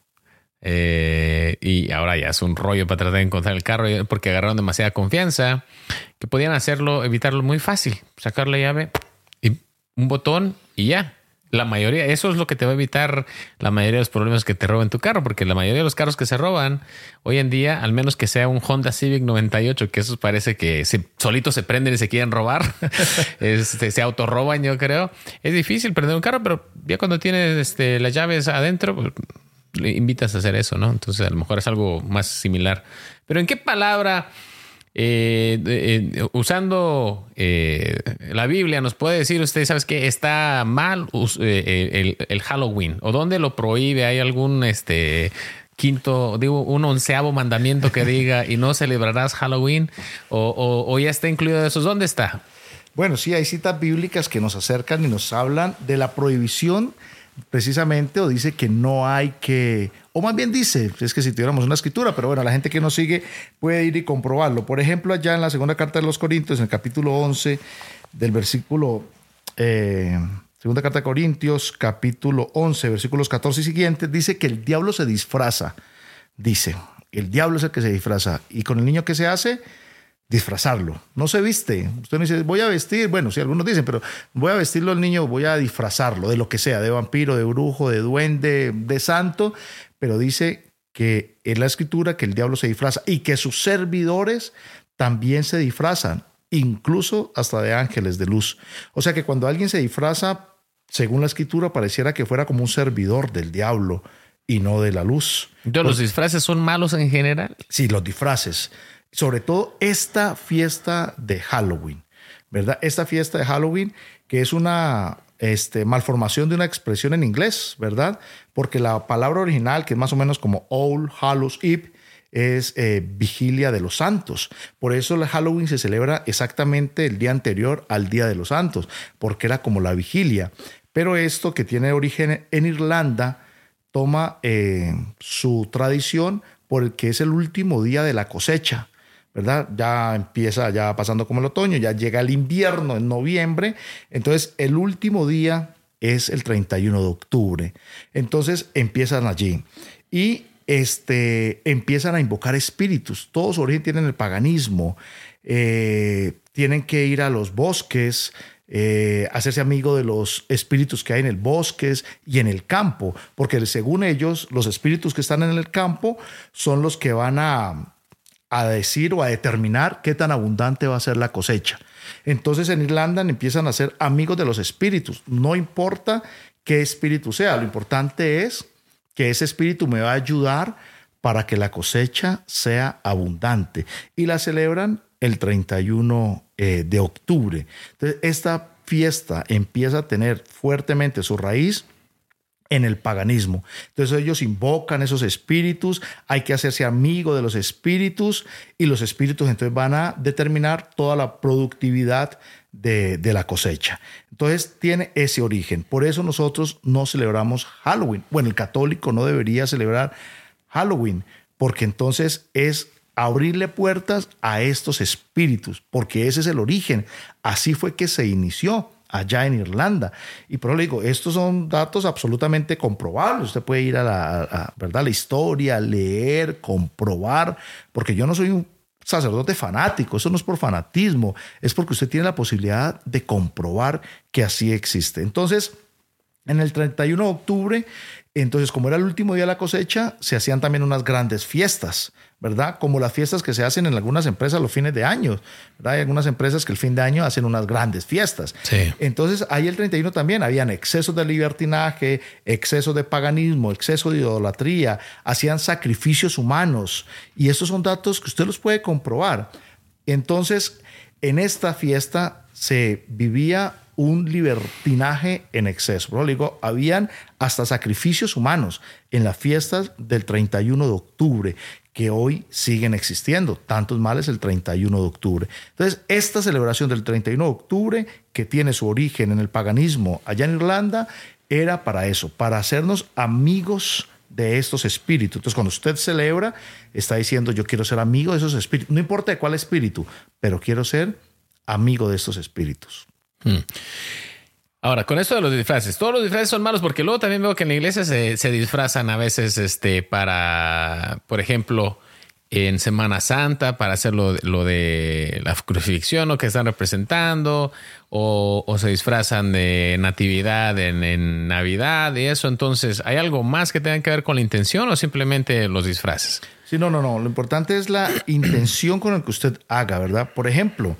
Eh, y ahora ya es un rollo para tratar de encontrar el carro porque agarraron demasiada confianza que podían hacerlo, evitarlo muy fácil. Sacar la llave y un botón y ya la mayoría, eso es lo que te va a evitar la mayoría de los problemas que te roben tu carro, porque la mayoría de los carros que se roban hoy en día, al menos que sea un Honda Civic 98, que esos parece que se, se prenden y se quieren robar, este, se autorroban, yo creo. Es difícil prender un carro, pero ya cuando tienes este, las llaves adentro, pues, le invitas a hacer eso, ¿no? Entonces a lo mejor es algo más similar. Pero ¿en qué palabra? Eh, eh, usando eh, la Biblia, nos puede decir usted, ¿sabes qué? Está mal el, Halloween o dónde lo prohíbe? ¿Hay algún este quinto, digo, un onceavo mandamiento que diga y no celebrarás Halloween o, o ya está incluido eso? ¿Dónde está? Bueno, sí, hay citas bíblicas que nos acercan y nos hablan de la prohibición precisamente o dice que no hay que, o más bien dice, es que si tuviéramos una escritura, pero bueno, la gente que nos sigue puede ir y comprobarlo. Por ejemplo, allá en la segunda carta de los Corintios, en el capítulo 11 del versículo, eh, segunda carta de Corintios, capítulo 11, versículos 14 y siguientes, dice que el diablo se disfraza, dice, el diablo es el que se disfraza. ¿Y con el niño que se hace? Disfrazarlo. No se viste. Usted no dice, voy a vestir, bueno, sí, algunos dicen, pero voy a vestirlo al niño, voy a disfrazarlo de lo que sea, de vampiro, de brujo, de duende, de santo, pero dice que en la escritura que el diablo se disfraza y que sus servidores también se disfrazan, incluso hasta de ángeles de luz. O sea que cuando alguien se disfraza, según la escritura, pareciera que fuera como un servidor del diablo y no de la luz. Entonces, ¿Los disfraces son malos en general? Sí, los disfraces sobre todo esta fiesta de Halloween, ¿verdad? Esta fiesta de Halloween que es una este, malformación de una expresión en inglés, ¿verdad? Porque la palabra original, que es más o menos como All Hallows Eve, es eh, vigilia de los santos. Por eso el Halloween se celebra exactamente el día anterior al Día de los Santos, porque era como la vigilia. Pero esto que tiene origen en Irlanda toma eh, su tradición porque es el último día de la cosecha. ¿Verdad? Ya empieza, ya pasando como el otoño, ya llega el invierno en noviembre, entonces el último día es el 31 de octubre. Entonces empiezan allí y este, empiezan a invocar espíritus. Todos origen tienen el paganismo. Eh, tienen que ir a los bosques, eh, hacerse amigo de los espíritus que hay en el bosque y en el campo, porque según ellos, los espíritus que están en el campo son los que van a a decir o a determinar qué tan abundante va a ser la cosecha. Entonces en Irlanda empiezan a ser amigos de los espíritus. No importa qué espíritu sea, lo importante es que ese espíritu me va a ayudar para que la cosecha sea abundante. Y la celebran el 31 eh, de octubre. Entonces, esta fiesta empieza a tener fuertemente su raíz en el paganismo. Entonces ellos invocan esos espíritus, hay que hacerse amigo de los espíritus y los espíritus entonces van a determinar toda la productividad de, de, la cosecha. Entonces tiene ese origen. Por eso nosotros no celebramos Halloween. Bueno, el católico no debería celebrar Halloween porque entonces es abrirle puertas a estos espíritus, porque ese es el origen. Así fue que se inició allá en Irlanda. Y por eso le digo, estos son datos absolutamente comprobables. Usted puede ir a la, ¿verdad? la historia, leer, comprobar, porque yo no soy un sacerdote fanático, eso no es por fanatismo, es porque usted tiene la posibilidad de comprobar que así existe. Entonces, en el 31 de octubre entonces, como era el último día de la cosecha, se hacían también unas grandes fiestas, ¿verdad? Como las fiestas que se hacen en algunas empresas los fines de año, ¿verdad? Hay algunas empresas que el fin de año hacen unas grandes fiestas. Sí. Entonces, ahí el 31 también habían excesos de libertinaje, exceso de paganismo, exceso de idolatría, hacían sacrificios humanos. Y estos son datos que usted los puede comprobar. Entonces, en esta fiesta se vivía un libertinaje en exceso. Por digo, habían hasta sacrificios humanos en las fiestas del 31 de octubre que hoy siguen existiendo, tantos males el 31 de octubre. Entonces, esta celebración del 31 de octubre, que tiene su origen en el paganismo allá en Irlanda, era para eso, para hacernos amigos de estos espíritus. Entonces, cuando usted celebra, está diciendo, yo quiero ser amigo de esos espíritus, no importa de cuál espíritu, pero quiero ser amigo de estos espíritus. Hmm. Ahora, con esto de los disfraces, todos los disfraces son malos porque luego también veo que en la iglesia se, disfrazan a veces este, para, por ejemplo, en Semana Santa, para hacer lo, de la crucifixión o que están representando, o, se disfrazan de natividad en, en, Navidad y eso. Entonces, ¿hay algo más que tenga que ver con la intención o simplemente los disfraces? Sí, no, no, no. Lo importante es la intención con la que usted haga, ¿verdad? Por ejemplo,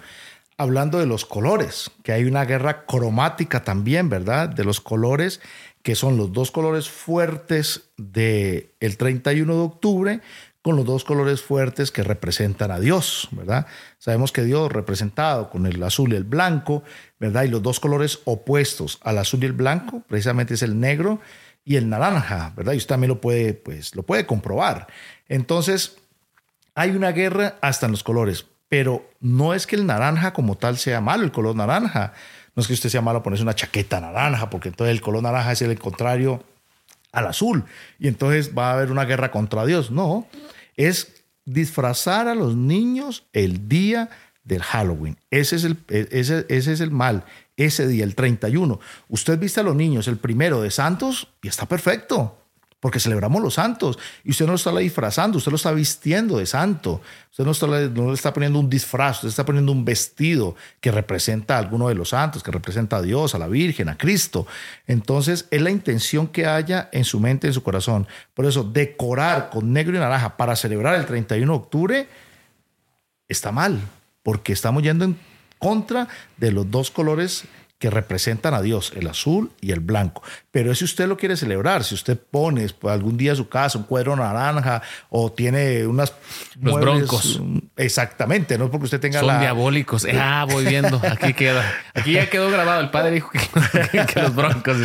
hablando de los colores, que hay una guerra cromática también, ¿verdad? De los colores, que son los dos colores fuertes del el 31 de octubre con los dos colores fuertes que representan a Dios, ¿verdad? Sabemos que Dios representado con el azul y el blanco, ¿verdad? Y los dos colores opuestos al azul y el blanco, precisamente es el negro y el naranja, ¿verdad? Y usted también lo puede, pues, lo puede comprobar. Entonces, hay una guerra hasta en los colores pero no es que el naranja como tal sea malo, el color naranja. No es que usted sea malo ponerse una chaqueta naranja, porque entonces el color naranja es el contrario al azul. Y entonces va a haber una guerra contra Dios. No, es disfrazar a los niños el día del Halloween. Ese es el, ese, ese es el mal. Ese día, el 31. Usted viste a los niños el primero de Santos y está perfecto porque celebramos los santos. Y usted no lo está disfrazando, usted lo está vistiendo de santo. Usted no, está, no, le está poniendo un disfraz, usted está poniendo un vestido que representa a alguno de los santos, que representa a Dios, a la Virgen, a Cristo. Entonces, es la intención que haya en su mente, en su corazón. Por eso, decorar con negro y naranja para celebrar el 31 de octubre está mal, porque estamos yendo en contra de los dos colores que representan a Dios, el azul y el blanco. Pero si usted lo quiere celebrar, si usted pone pues, algún día a su casa un cuadro naranja o tiene unas... Los broncos. Exactamente, no es porque usted tenga Son diabólicos. Ah, voy viendo. Aquí queda. Aquí ya quedó grabado. El padre dijo que, los broncos.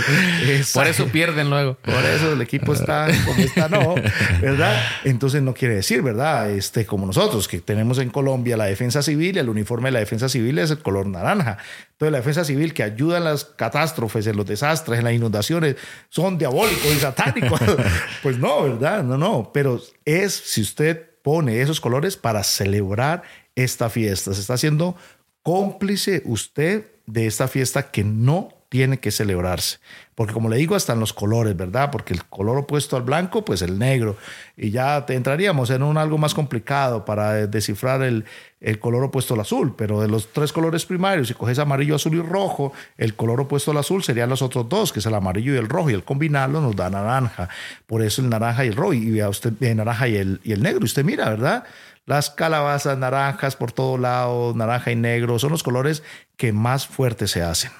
Por eso pierden luego. Por eso el equipo está como está, no, ¿verdad? Entonces no quiere decir, ¿verdad? Este, como nosotros, que tenemos en Colombia la defensa civil el uniforme de la defensa civil es el color naranja. Entonces la defensa civil que ayuda en las catástrofes, en los desastres, en las inundaciones, son diabólicos y satánicos. pues no, ¿verdad? No, no. Pero es si usted pone esos colores para celebrar esta fiesta. Se está haciendo cómplice usted de esta fiesta que no tiene que celebrarse. Porque como le digo, hasta en los colores, ¿verdad? Porque el color opuesto al blanco, pues el negro. Y ya te entraríamos en un algo más complicado para descifrar el, el color opuesto al azul. Pero de los tres colores primarios, si coges amarillo, azul y rojo, el color opuesto al azul serían los otros dos, que es el amarillo y el rojo. Y el combinarlo nos da naranja. Por eso el naranja y el rojo. Y vea usted, el naranja y el, y el negro. Usted mira, ¿verdad? Las calabazas naranjas por todo lado, naranja y negro, son los colores que más fuertes se hacen.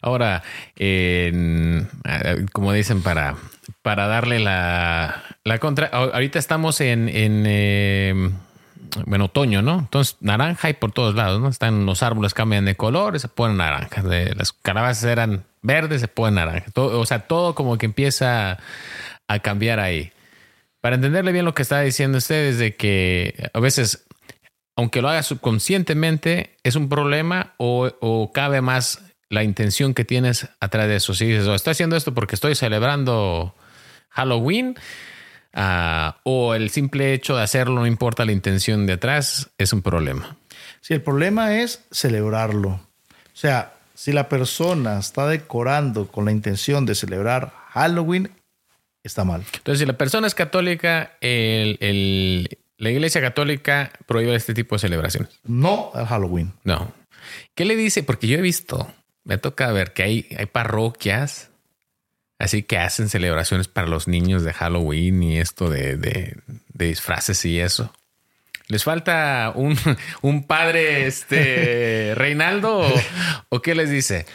Ahora, como dicen, para, para darle la, la contra, ahorita estamos en, en em, bueno, otoño, ¿no? Entonces, naranja y por todos lados, ¿no? Están los árboles cambian de color, se ponen naranjas. las calabazas eran verdes, se ponen naranja. o sea, todo como que empieza a cambiar ahí. Para entenderle bien lo que está diciendo usted, es de que a veces, aunque lo haga subconscientemente, es un problema o cabe más la intención que tienes atrás de eso. Si dices, oh, estoy haciendo esto porque estoy celebrando Halloween, ah, o el simple hecho de hacerlo, no importa la intención de atrás, es un problema. Si el problema es celebrarlo. O sea, si la persona está decorando con la intención de celebrar Halloween, está mal. Entonces, si la persona es católica, el, la iglesia católica prohíbe este tipo de celebraciones. No al Halloween. No. ¿Qué le dice? Porque yo he visto me toca ver que hay, hay parroquias así que hacen celebraciones para los niños de Halloween y esto de, de, disfraces y eso. ¿Les falta un, un padre este Reinaldo o, qué les dice?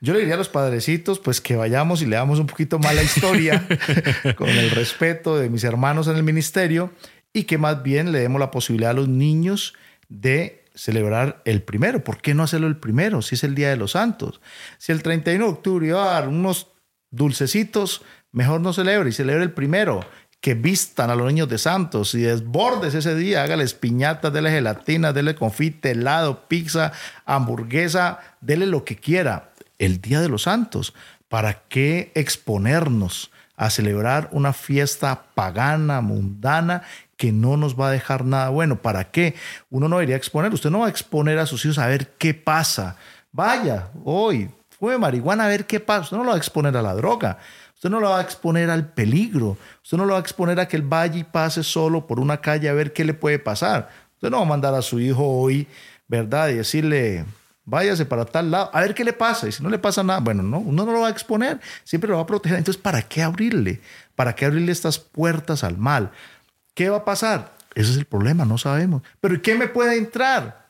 Yo le diría a los padrecitos, pues que vayamos y leamos un poquito más la historia con el respeto de mis hermanos en el ministerio y que más bien le demos la posibilidad a los niños de celebrar el primero. ¿Por qué no hacerlo el primero si es el Día de los Santos? Si el 31 de octubre iba a dar unos dulcecitos, mejor no celebre y celebre el primero. Que vistan a los niños de santos y desbordes ese día, hágales piñatas, dele gelatina, dele confite, helado, pizza, hamburguesa, dele lo que quiera. El Día de los Santos. ¿Para qué exponernos a celebrar una fiesta pagana, mundana, que no nos va a dejar nada bueno. ¿Para qué? Uno no debería exponer. Usted no va a exponer a sus hijos a ver qué pasa. Vaya, hoy, fue marihuana a ver qué pasa. Usted no lo va a exponer a la droga. Usted no lo va a exponer al peligro. Usted no lo va a exponer a que él vaya y pase solo por una calle a ver qué le puede pasar. Usted no va a mandar a su hijo hoy, ¿verdad? Y decirle, váyase para tal lado, a ver qué le pasa. Y si no le pasa nada, bueno, no, uno no lo va a exponer, siempre lo va a proteger. Entonces, ¿para qué abrirle? ¿Para qué abrirle estas puertas al mal? ¿Qué va a pasar? Ese es el problema, no sabemos. Pero ¿qué me puede entrar?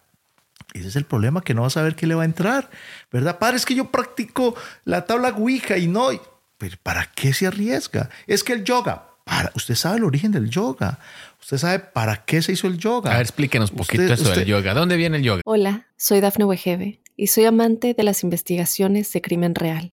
Ese es el problema, que no va a saber qué le va a entrar, ¿verdad? Padre, es que yo practico la tabla Ouija y no. Pero ¿para qué se arriesga? Es que el yoga, para, usted sabe el origen del yoga. Usted sabe para qué se hizo el yoga. A ver, explíquenos un poquito eso del yoga. ¿Dónde viene el yoga? Hola, soy Dafne Wegebe y soy amante de las investigaciones de crimen real.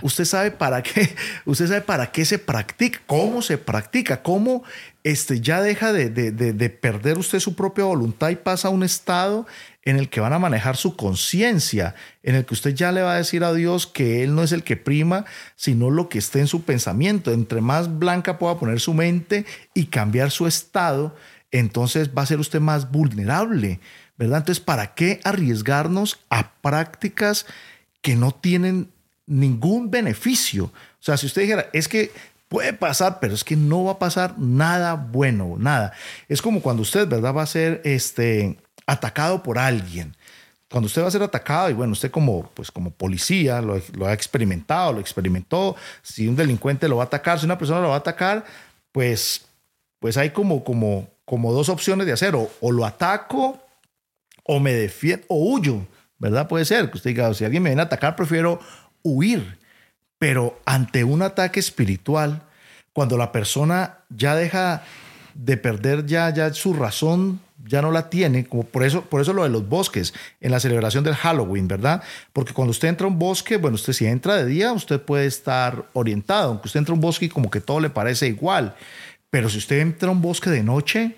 Usted sabe para qué, usted sabe para qué se practica, cómo se practica, cómo este, ya deja de, de, perder usted su propia voluntad y pasa a un estado en el que van a manejar su conciencia, en el que usted ya le va a decir a Dios que Él no es el que prima, sino lo que esté en su pensamiento. Entre más blanca pueda poner su mente y cambiar su estado, entonces va a ser usted más vulnerable, ¿verdad? Entonces, ¿para qué arriesgarnos a prácticas que no tienen ningún beneficio. O sea, si usted dijera, es que puede pasar, pero es que no va a pasar nada bueno, nada. Es como cuando usted, ¿verdad? Va a ser este, atacado por alguien. Cuando usted va a ser atacado, y bueno, usted como, pues como policía lo, ha experimentado, lo experimentó, si un delincuente lo va a atacar, si una persona lo va a atacar, pues, pues hay como, como, como dos opciones de hacer, o, lo ataco, o me defiendo, o huyo, ¿verdad? Puede ser que usted diga, si alguien me viene a atacar, prefiero huir. Pero ante un ataque espiritual, cuando la persona ya deja de perder ya, ya su razón ya no la tiene, como por eso, por eso lo de los bosques en la celebración del Halloween, ¿verdad? Porque cuando usted entra a un bosque, bueno, usted si entra de día, usted puede estar orientado, aunque usted entra a un bosque y como que todo le parece igual, pero si usted entra a un bosque de noche,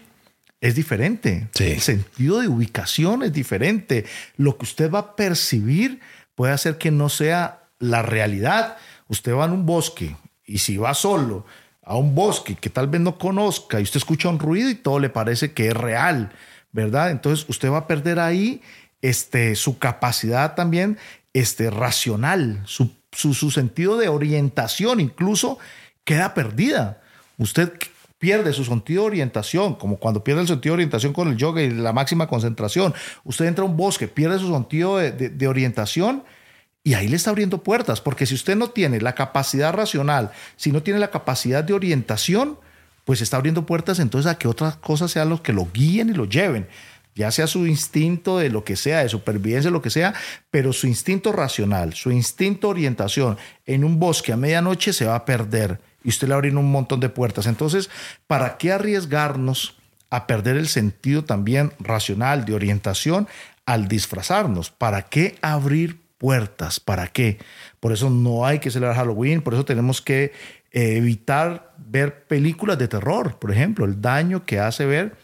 es diferente. El sentido de ubicación es diferente. Lo que usted va a percibir puede hacer que no sea la realidad. Usted va en un bosque y si va solo a un bosque que tal vez no conozca y usted escucha un ruido y todo le parece que es real, ¿verdad? Entonces usted va a perder ahí este, su capacidad también este, racional, su, su, sentido de orientación incluso queda perdida. Usted pierde su sentido de orientación, como cuando pierde el sentido de orientación con el yoga y la máxima concentración. Usted entra a un bosque, pierde su sentido de orientación y ahí le está abriendo puertas, porque si usted no tiene la capacidad racional, si no tiene la capacidad de orientación, pues está abriendo puertas entonces a que otras cosas sean los que lo guíen y lo lleven, ya sea su instinto de lo que sea, de supervivencia, lo que sea, pero su instinto racional, su instinto orientación en un bosque a medianoche se va a perder y usted le abre un montón de puertas. Entonces, ¿para qué arriesgarnos a perder el sentido también racional de orientación al disfrazarnos? ¿Para qué abrir puertas. ¿Para qué? Por eso no hay que celebrar Halloween, por eso tenemos que eh, evitar ver películas de terror, por ejemplo, el daño que hace ver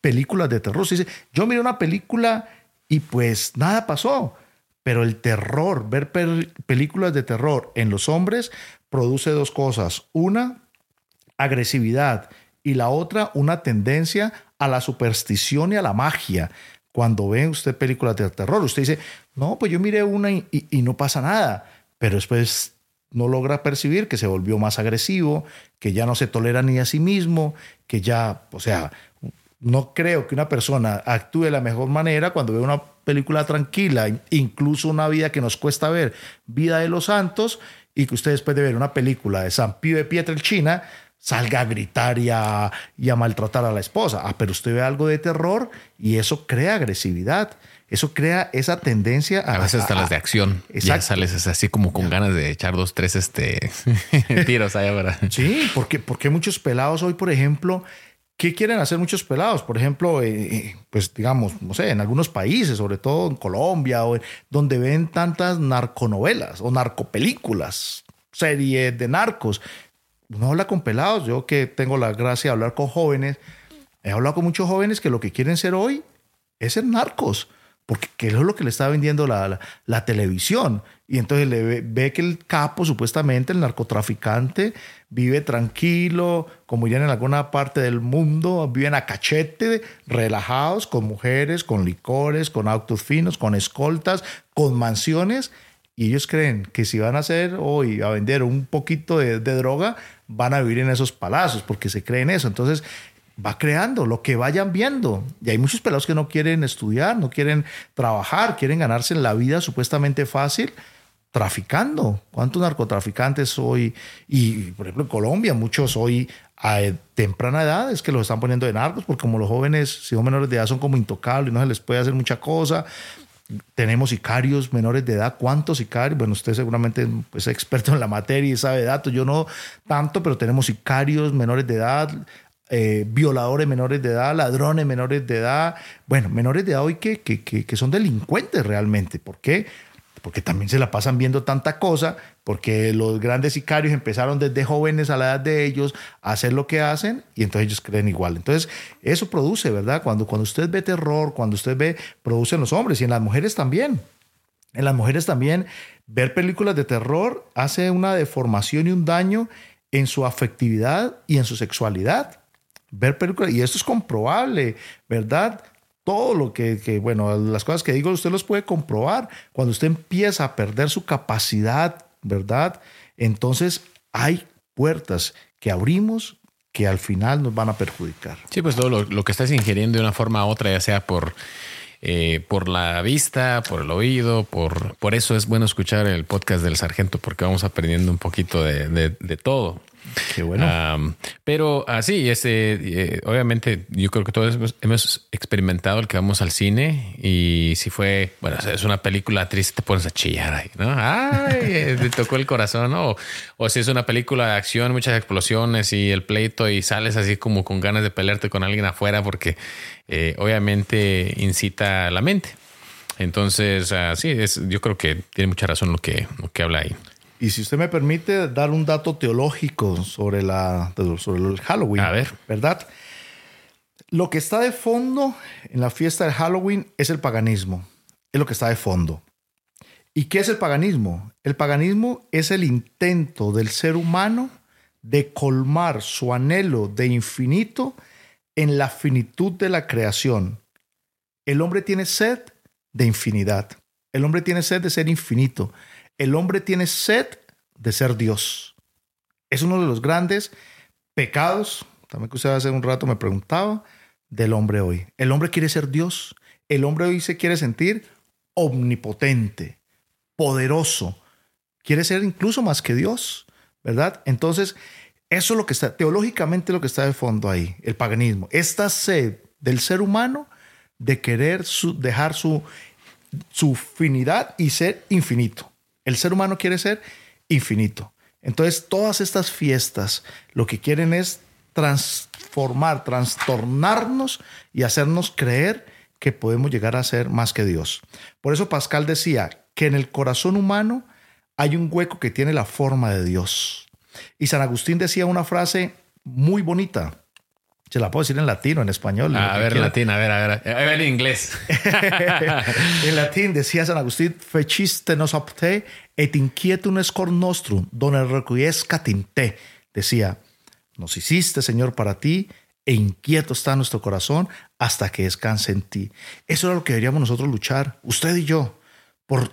películas de terror. Se dice, yo miré una película y pues nada pasó, pero el terror, ver películas de terror en los hombres produce dos cosas. Una, agresividad y la otra, una tendencia a la superstición y a la magia cuando ve usted películas de terror, usted dice, no, pues yo miré una y, no pasa nada, pero después no logra percibir que se volvió más agresivo, que ya no se tolera ni a sí mismo, que ya, o sea, no creo que una persona actúe de la mejor manera cuando ve una película tranquila, incluso una vida que nos cuesta ver, Vida de los Santos, y que usted después de ver una película de San Pío de Pietrelcina, salga a gritar y a, maltratar a la esposa. Ah, pero usted ve algo de terror y eso crea agresividad. Eso crea esa tendencia a. A veces hasta las de acción. Ya sales así como con ganas de echar dos, tres este, tiros ahí ahora. Sí, porque, porque muchos pelados hoy, por ejemplo, ¿qué quieren hacer muchos pelados? Por ejemplo, eh, eh, pues digamos, no sé, en algunos países, sobre todo en Colombia, o donde ven tantas narconovelas o narcopelículas, series de narcos uno habla con pelados, yo que tengo la gracia de hablar con jóvenes, he hablado con muchos jóvenes que lo que quieren ser hoy es ser narcos, porque es lo que le está vendiendo la, la, televisión. Y entonces le ve, que el capo, supuestamente el narcotraficante, vive tranquilo, como irían en alguna parte del mundo, viven a cachete, relajados, con mujeres, con licores, con autos finos, con escoltas, con mansiones. Y ellos creen que si van a hacer hoy a vender un poquito de, de droga, van a vivir en esos palacios porque se creen eso. Entonces, va creando lo que vayan viendo. Y hay muchos pelados que no quieren estudiar, no quieren trabajar, quieren ganarse la vida supuestamente fácil traficando. ¿Cuántos narcotraficantes hoy? Y por ejemplo en Colombia, muchos hoy a temprana edad es que los están poniendo de narcos, porque como los jóvenes, si son menores de edad, son como intocables, no se les puede hacer mucha cosa tenemos sicarios menores de edad. ¿Cuántos sicarios? Bueno, usted seguramente es experto en la materia y sabe datos. Yo no tanto, pero tenemos sicarios menores de edad, eh, violadores menores de edad, ladrones menores de edad. Bueno, menores de edad hoy que, que, que son delincuentes realmente. ¿Por qué? Porque también se la pasan viendo tanta cosa, porque los grandes sicarios empezaron desde jóvenes a la edad de ellos a hacer lo que hacen y entonces ellos creen igual. Entonces, eso produce, ¿verdad? Cuando, cuando usted ve terror, cuando usted ve, produce en los hombres y en las mujeres también. En las mujeres también, ver películas de terror hace una deformación y un daño en su afectividad y en su sexualidad. Ver películas, y esto es comprobable, ¿verdad? Todo lo que, bueno, las cosas que digo, usted los puede comprobar. Cuando usted empieza a perder su capacidad, ¿verdad? Entonces hay puertas que abrimos que al final nos van a perjudicar. Sí, pues todo lo, que estás ingiriendo de una forma u otra, ya sea por, eh, por la vista, por el oído, por, por eso es bueno escuchar el podcast del sargento, porque vamos aprendiendo un poquito de, de todo. Qué bueno. pero así, este, eh, obviamente, yo creo que todos hemos, experimentado el que vamos al cine y si fue, bueno, es una película triste, te pones a chillar ahí, ¿no? Ay, eh, te tocó el corazón. O, si es una película de acción, muchas explosiones y el pleito y sales así como con ganas de pelearte con alguien afuera porque eh, obviamente incita la mente. Entonces, sí, es, yo creo que tiene mucha razón lo que, lo que habla ahí. Y si usted me permite dar un dato teológico sobre, la, sobre el Halloween. A ver. ¿Verdad? Lo que está de fondo en la fiesta del Halloween es el paganismo. Es lo que está de fondo. ¿Y qué es el paganismo? El paganismo es el intento del ser humano de colmar su anhelo de infinito en la finitud de la creación. El hombre tiene sed de infinidad. El hombre tiene sed de ser infinito el hombre tiene sed de ser Dios. Es uno de los grandes pecados, también que usted hace un rato me preguntaba, del hombre hoy. El hombre quiere ser Dios. El hombre hoy se quiere sentir omnipotente, poderoso. Quiere ser incluso más que Dios, ¿verdad? Entonces, eso es lo que está, teológicamente lo que está de fondo ahí, el paganismo. Esta sed del ser humano de querer dejar su, su finidad y ser infinito. El ser humano quiere ser infinito. Entonces, todas estas fiestas lo que quieren es transformar, trastornarnos y hacernos creer que podemos llegar a ser más que Dios. Por eso Pascal decía que en el corazón humano hay un hueco que tiene la forma de Dios. Y San Agustín decía una frase muy bonita. Se la puedo decir en latino, en español. a ver, latín, a ver, a ver, a ver en inglés. en latín decía San Agustín, feciste nos opte et inquietum cor nostrum, donde requiesca tinte. Decía, nos hiciste, Señor, para ti, e inquieto está nuestro corazón hasta que descanse en ti. Eso es lo que deberíamos nosotros luchar, usted y yo, por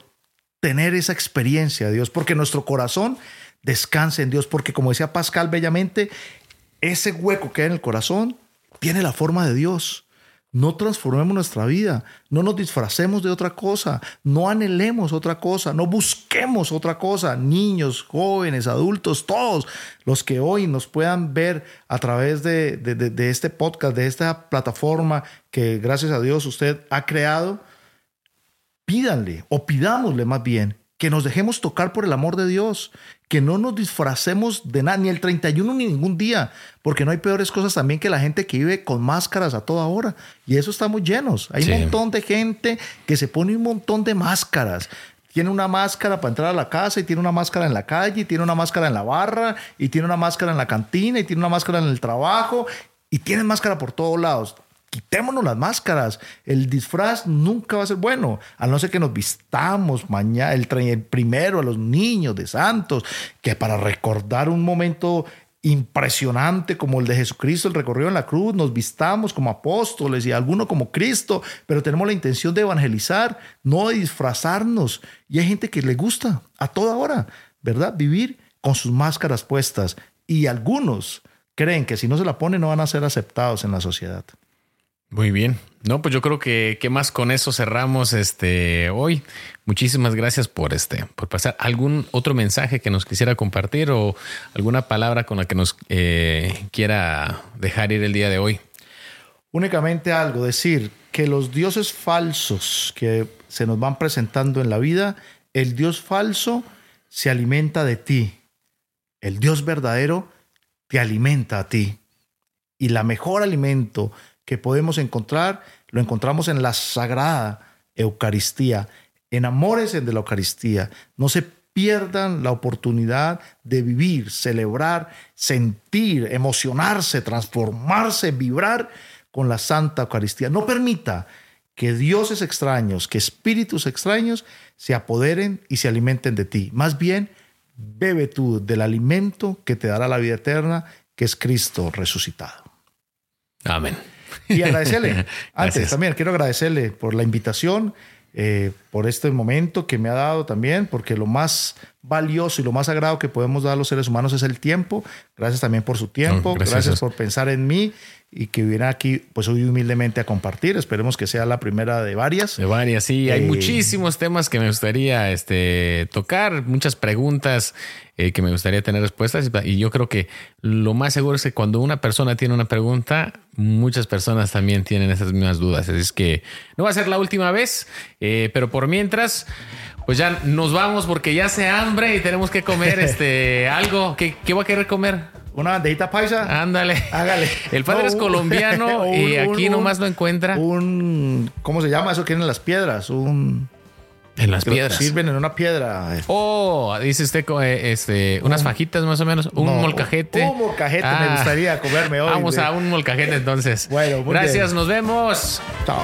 tener esa experiencia de Dios, porque nuestro corazón descanse en Dios, porque como decía Pascal bellamente, ese hueco que hay en el corazón tiene la forma de Dios. No transformemos nuestra vida, no nos disfracemos de otra cosa, no anhelemos otra cosa, no busquemos otra cosa. Niños, jóvenes, adultos, todos los que hoy nos puedan ver a través de, de este podcast, de esta plataforma que gracias a Dios usted ha creado, pídanle o pidámosle más bien que nos dejemos tocar por el amor de Dios, que no nos disfracemos de nada, ni el 31 ni ningún día, porque no hay peores cosas también que la gente que vive con máscaras a toda hora. Y eso estamos llenos. Hay un montón de gente que se pone un montón de máscaras. Tiene una máscara para entrar a la casa y tiene una máscara en la calle, y tiene una máscara en la barra y tiene una máscara en la cantina y tiene una máscara en el trabajo y tiene máscara por todos lados quitémonos las máscaras. El disfraz nunca va a ser bueno, a no ser que nos vistamos mañana, el, primero a los niños de santos, que para recordar un momento impresionante como el de Jesucristo, el recorrido en la cruz, nos vistamos como apóstoles y alguno como Cristo, pero tenemos la intención de evangelizar, no de disfrazarnos. Y hay gente que le gusta a toda hora, ¿verdad? Vivir con sus máscaras puestas. Y algunos creen que si no se la ponen no van a ser aceptados en la sociedad. Muy bien. No, pues yo creo que qué más con eso cerramos este hoy. Muchísimas gracias por este, por pasar. ¿Algún otro mensaje que nos quisiera compartir o alguna palabra con la que nos eh, quiera dejar ir el día de hoy? Únicamente algo, decir que los dioses falsos que se nos van presentando en la vida, el dios falso se alimenta de ti. El dios verdadero te alimenta a ti. Y la mejor alimento que podemos encontrar, lo encontramos en la sagrada Eucaristía. Enamórense de la Eucaristía. No se pierdan la oportunidad de vivir, celebrar, sentir, emocionarse, transformarse, vibrar con la Santa Eucaristía. No permita que dioses extraños, que espíritus extraños se apoderen y se alimenten de ti. Más bien, bebe tú del alimento que te dará la vida eterna, que es Cristo resucitado. Amén. Y agradecerle, antes también quiero agradecerle por la invitación. Eh, por este momento que me ha dado también, porque lo más valioso y lo más sagrado que podemos dar a los seres humanos es el tiempo. Gracias también por su tiempo, gracias, por pensar en mí y que viene aquí, pues hoy humildemente a compartir. Esperemos que sea la primera de varias. De varias, sí. Hay eh, muchísimos temas que me gustaría este, tocar, muchas preguntas eh, que me gustaría tener respuestas. Y yo creo que lo más seguro es que cuando una persona tiene una pregunta, muchas personas también tienen esas mismas dudas. Es que no va a ser la última vez, eh, pero por mientras, pues ya nos vamos porque ya se hambre y tenemos que comer este algo. ¿Qué, qué voy a querer comer? Una bandejita paisa. Ándale. Hágale. El padre es colombiano y aquí nomás lo encuentra. Un. ¿Cómo se llama eso que en las piedras? Un. En las piedras. Sirven en una piedra. Oh, dice usted eh, este, unas fajitas más o menos, un molcajete. Un, molcajete me ah. gustaría comerme hoy. Vamos a un molcajete entonces. Bueno, gracias, nos vemos. Chao.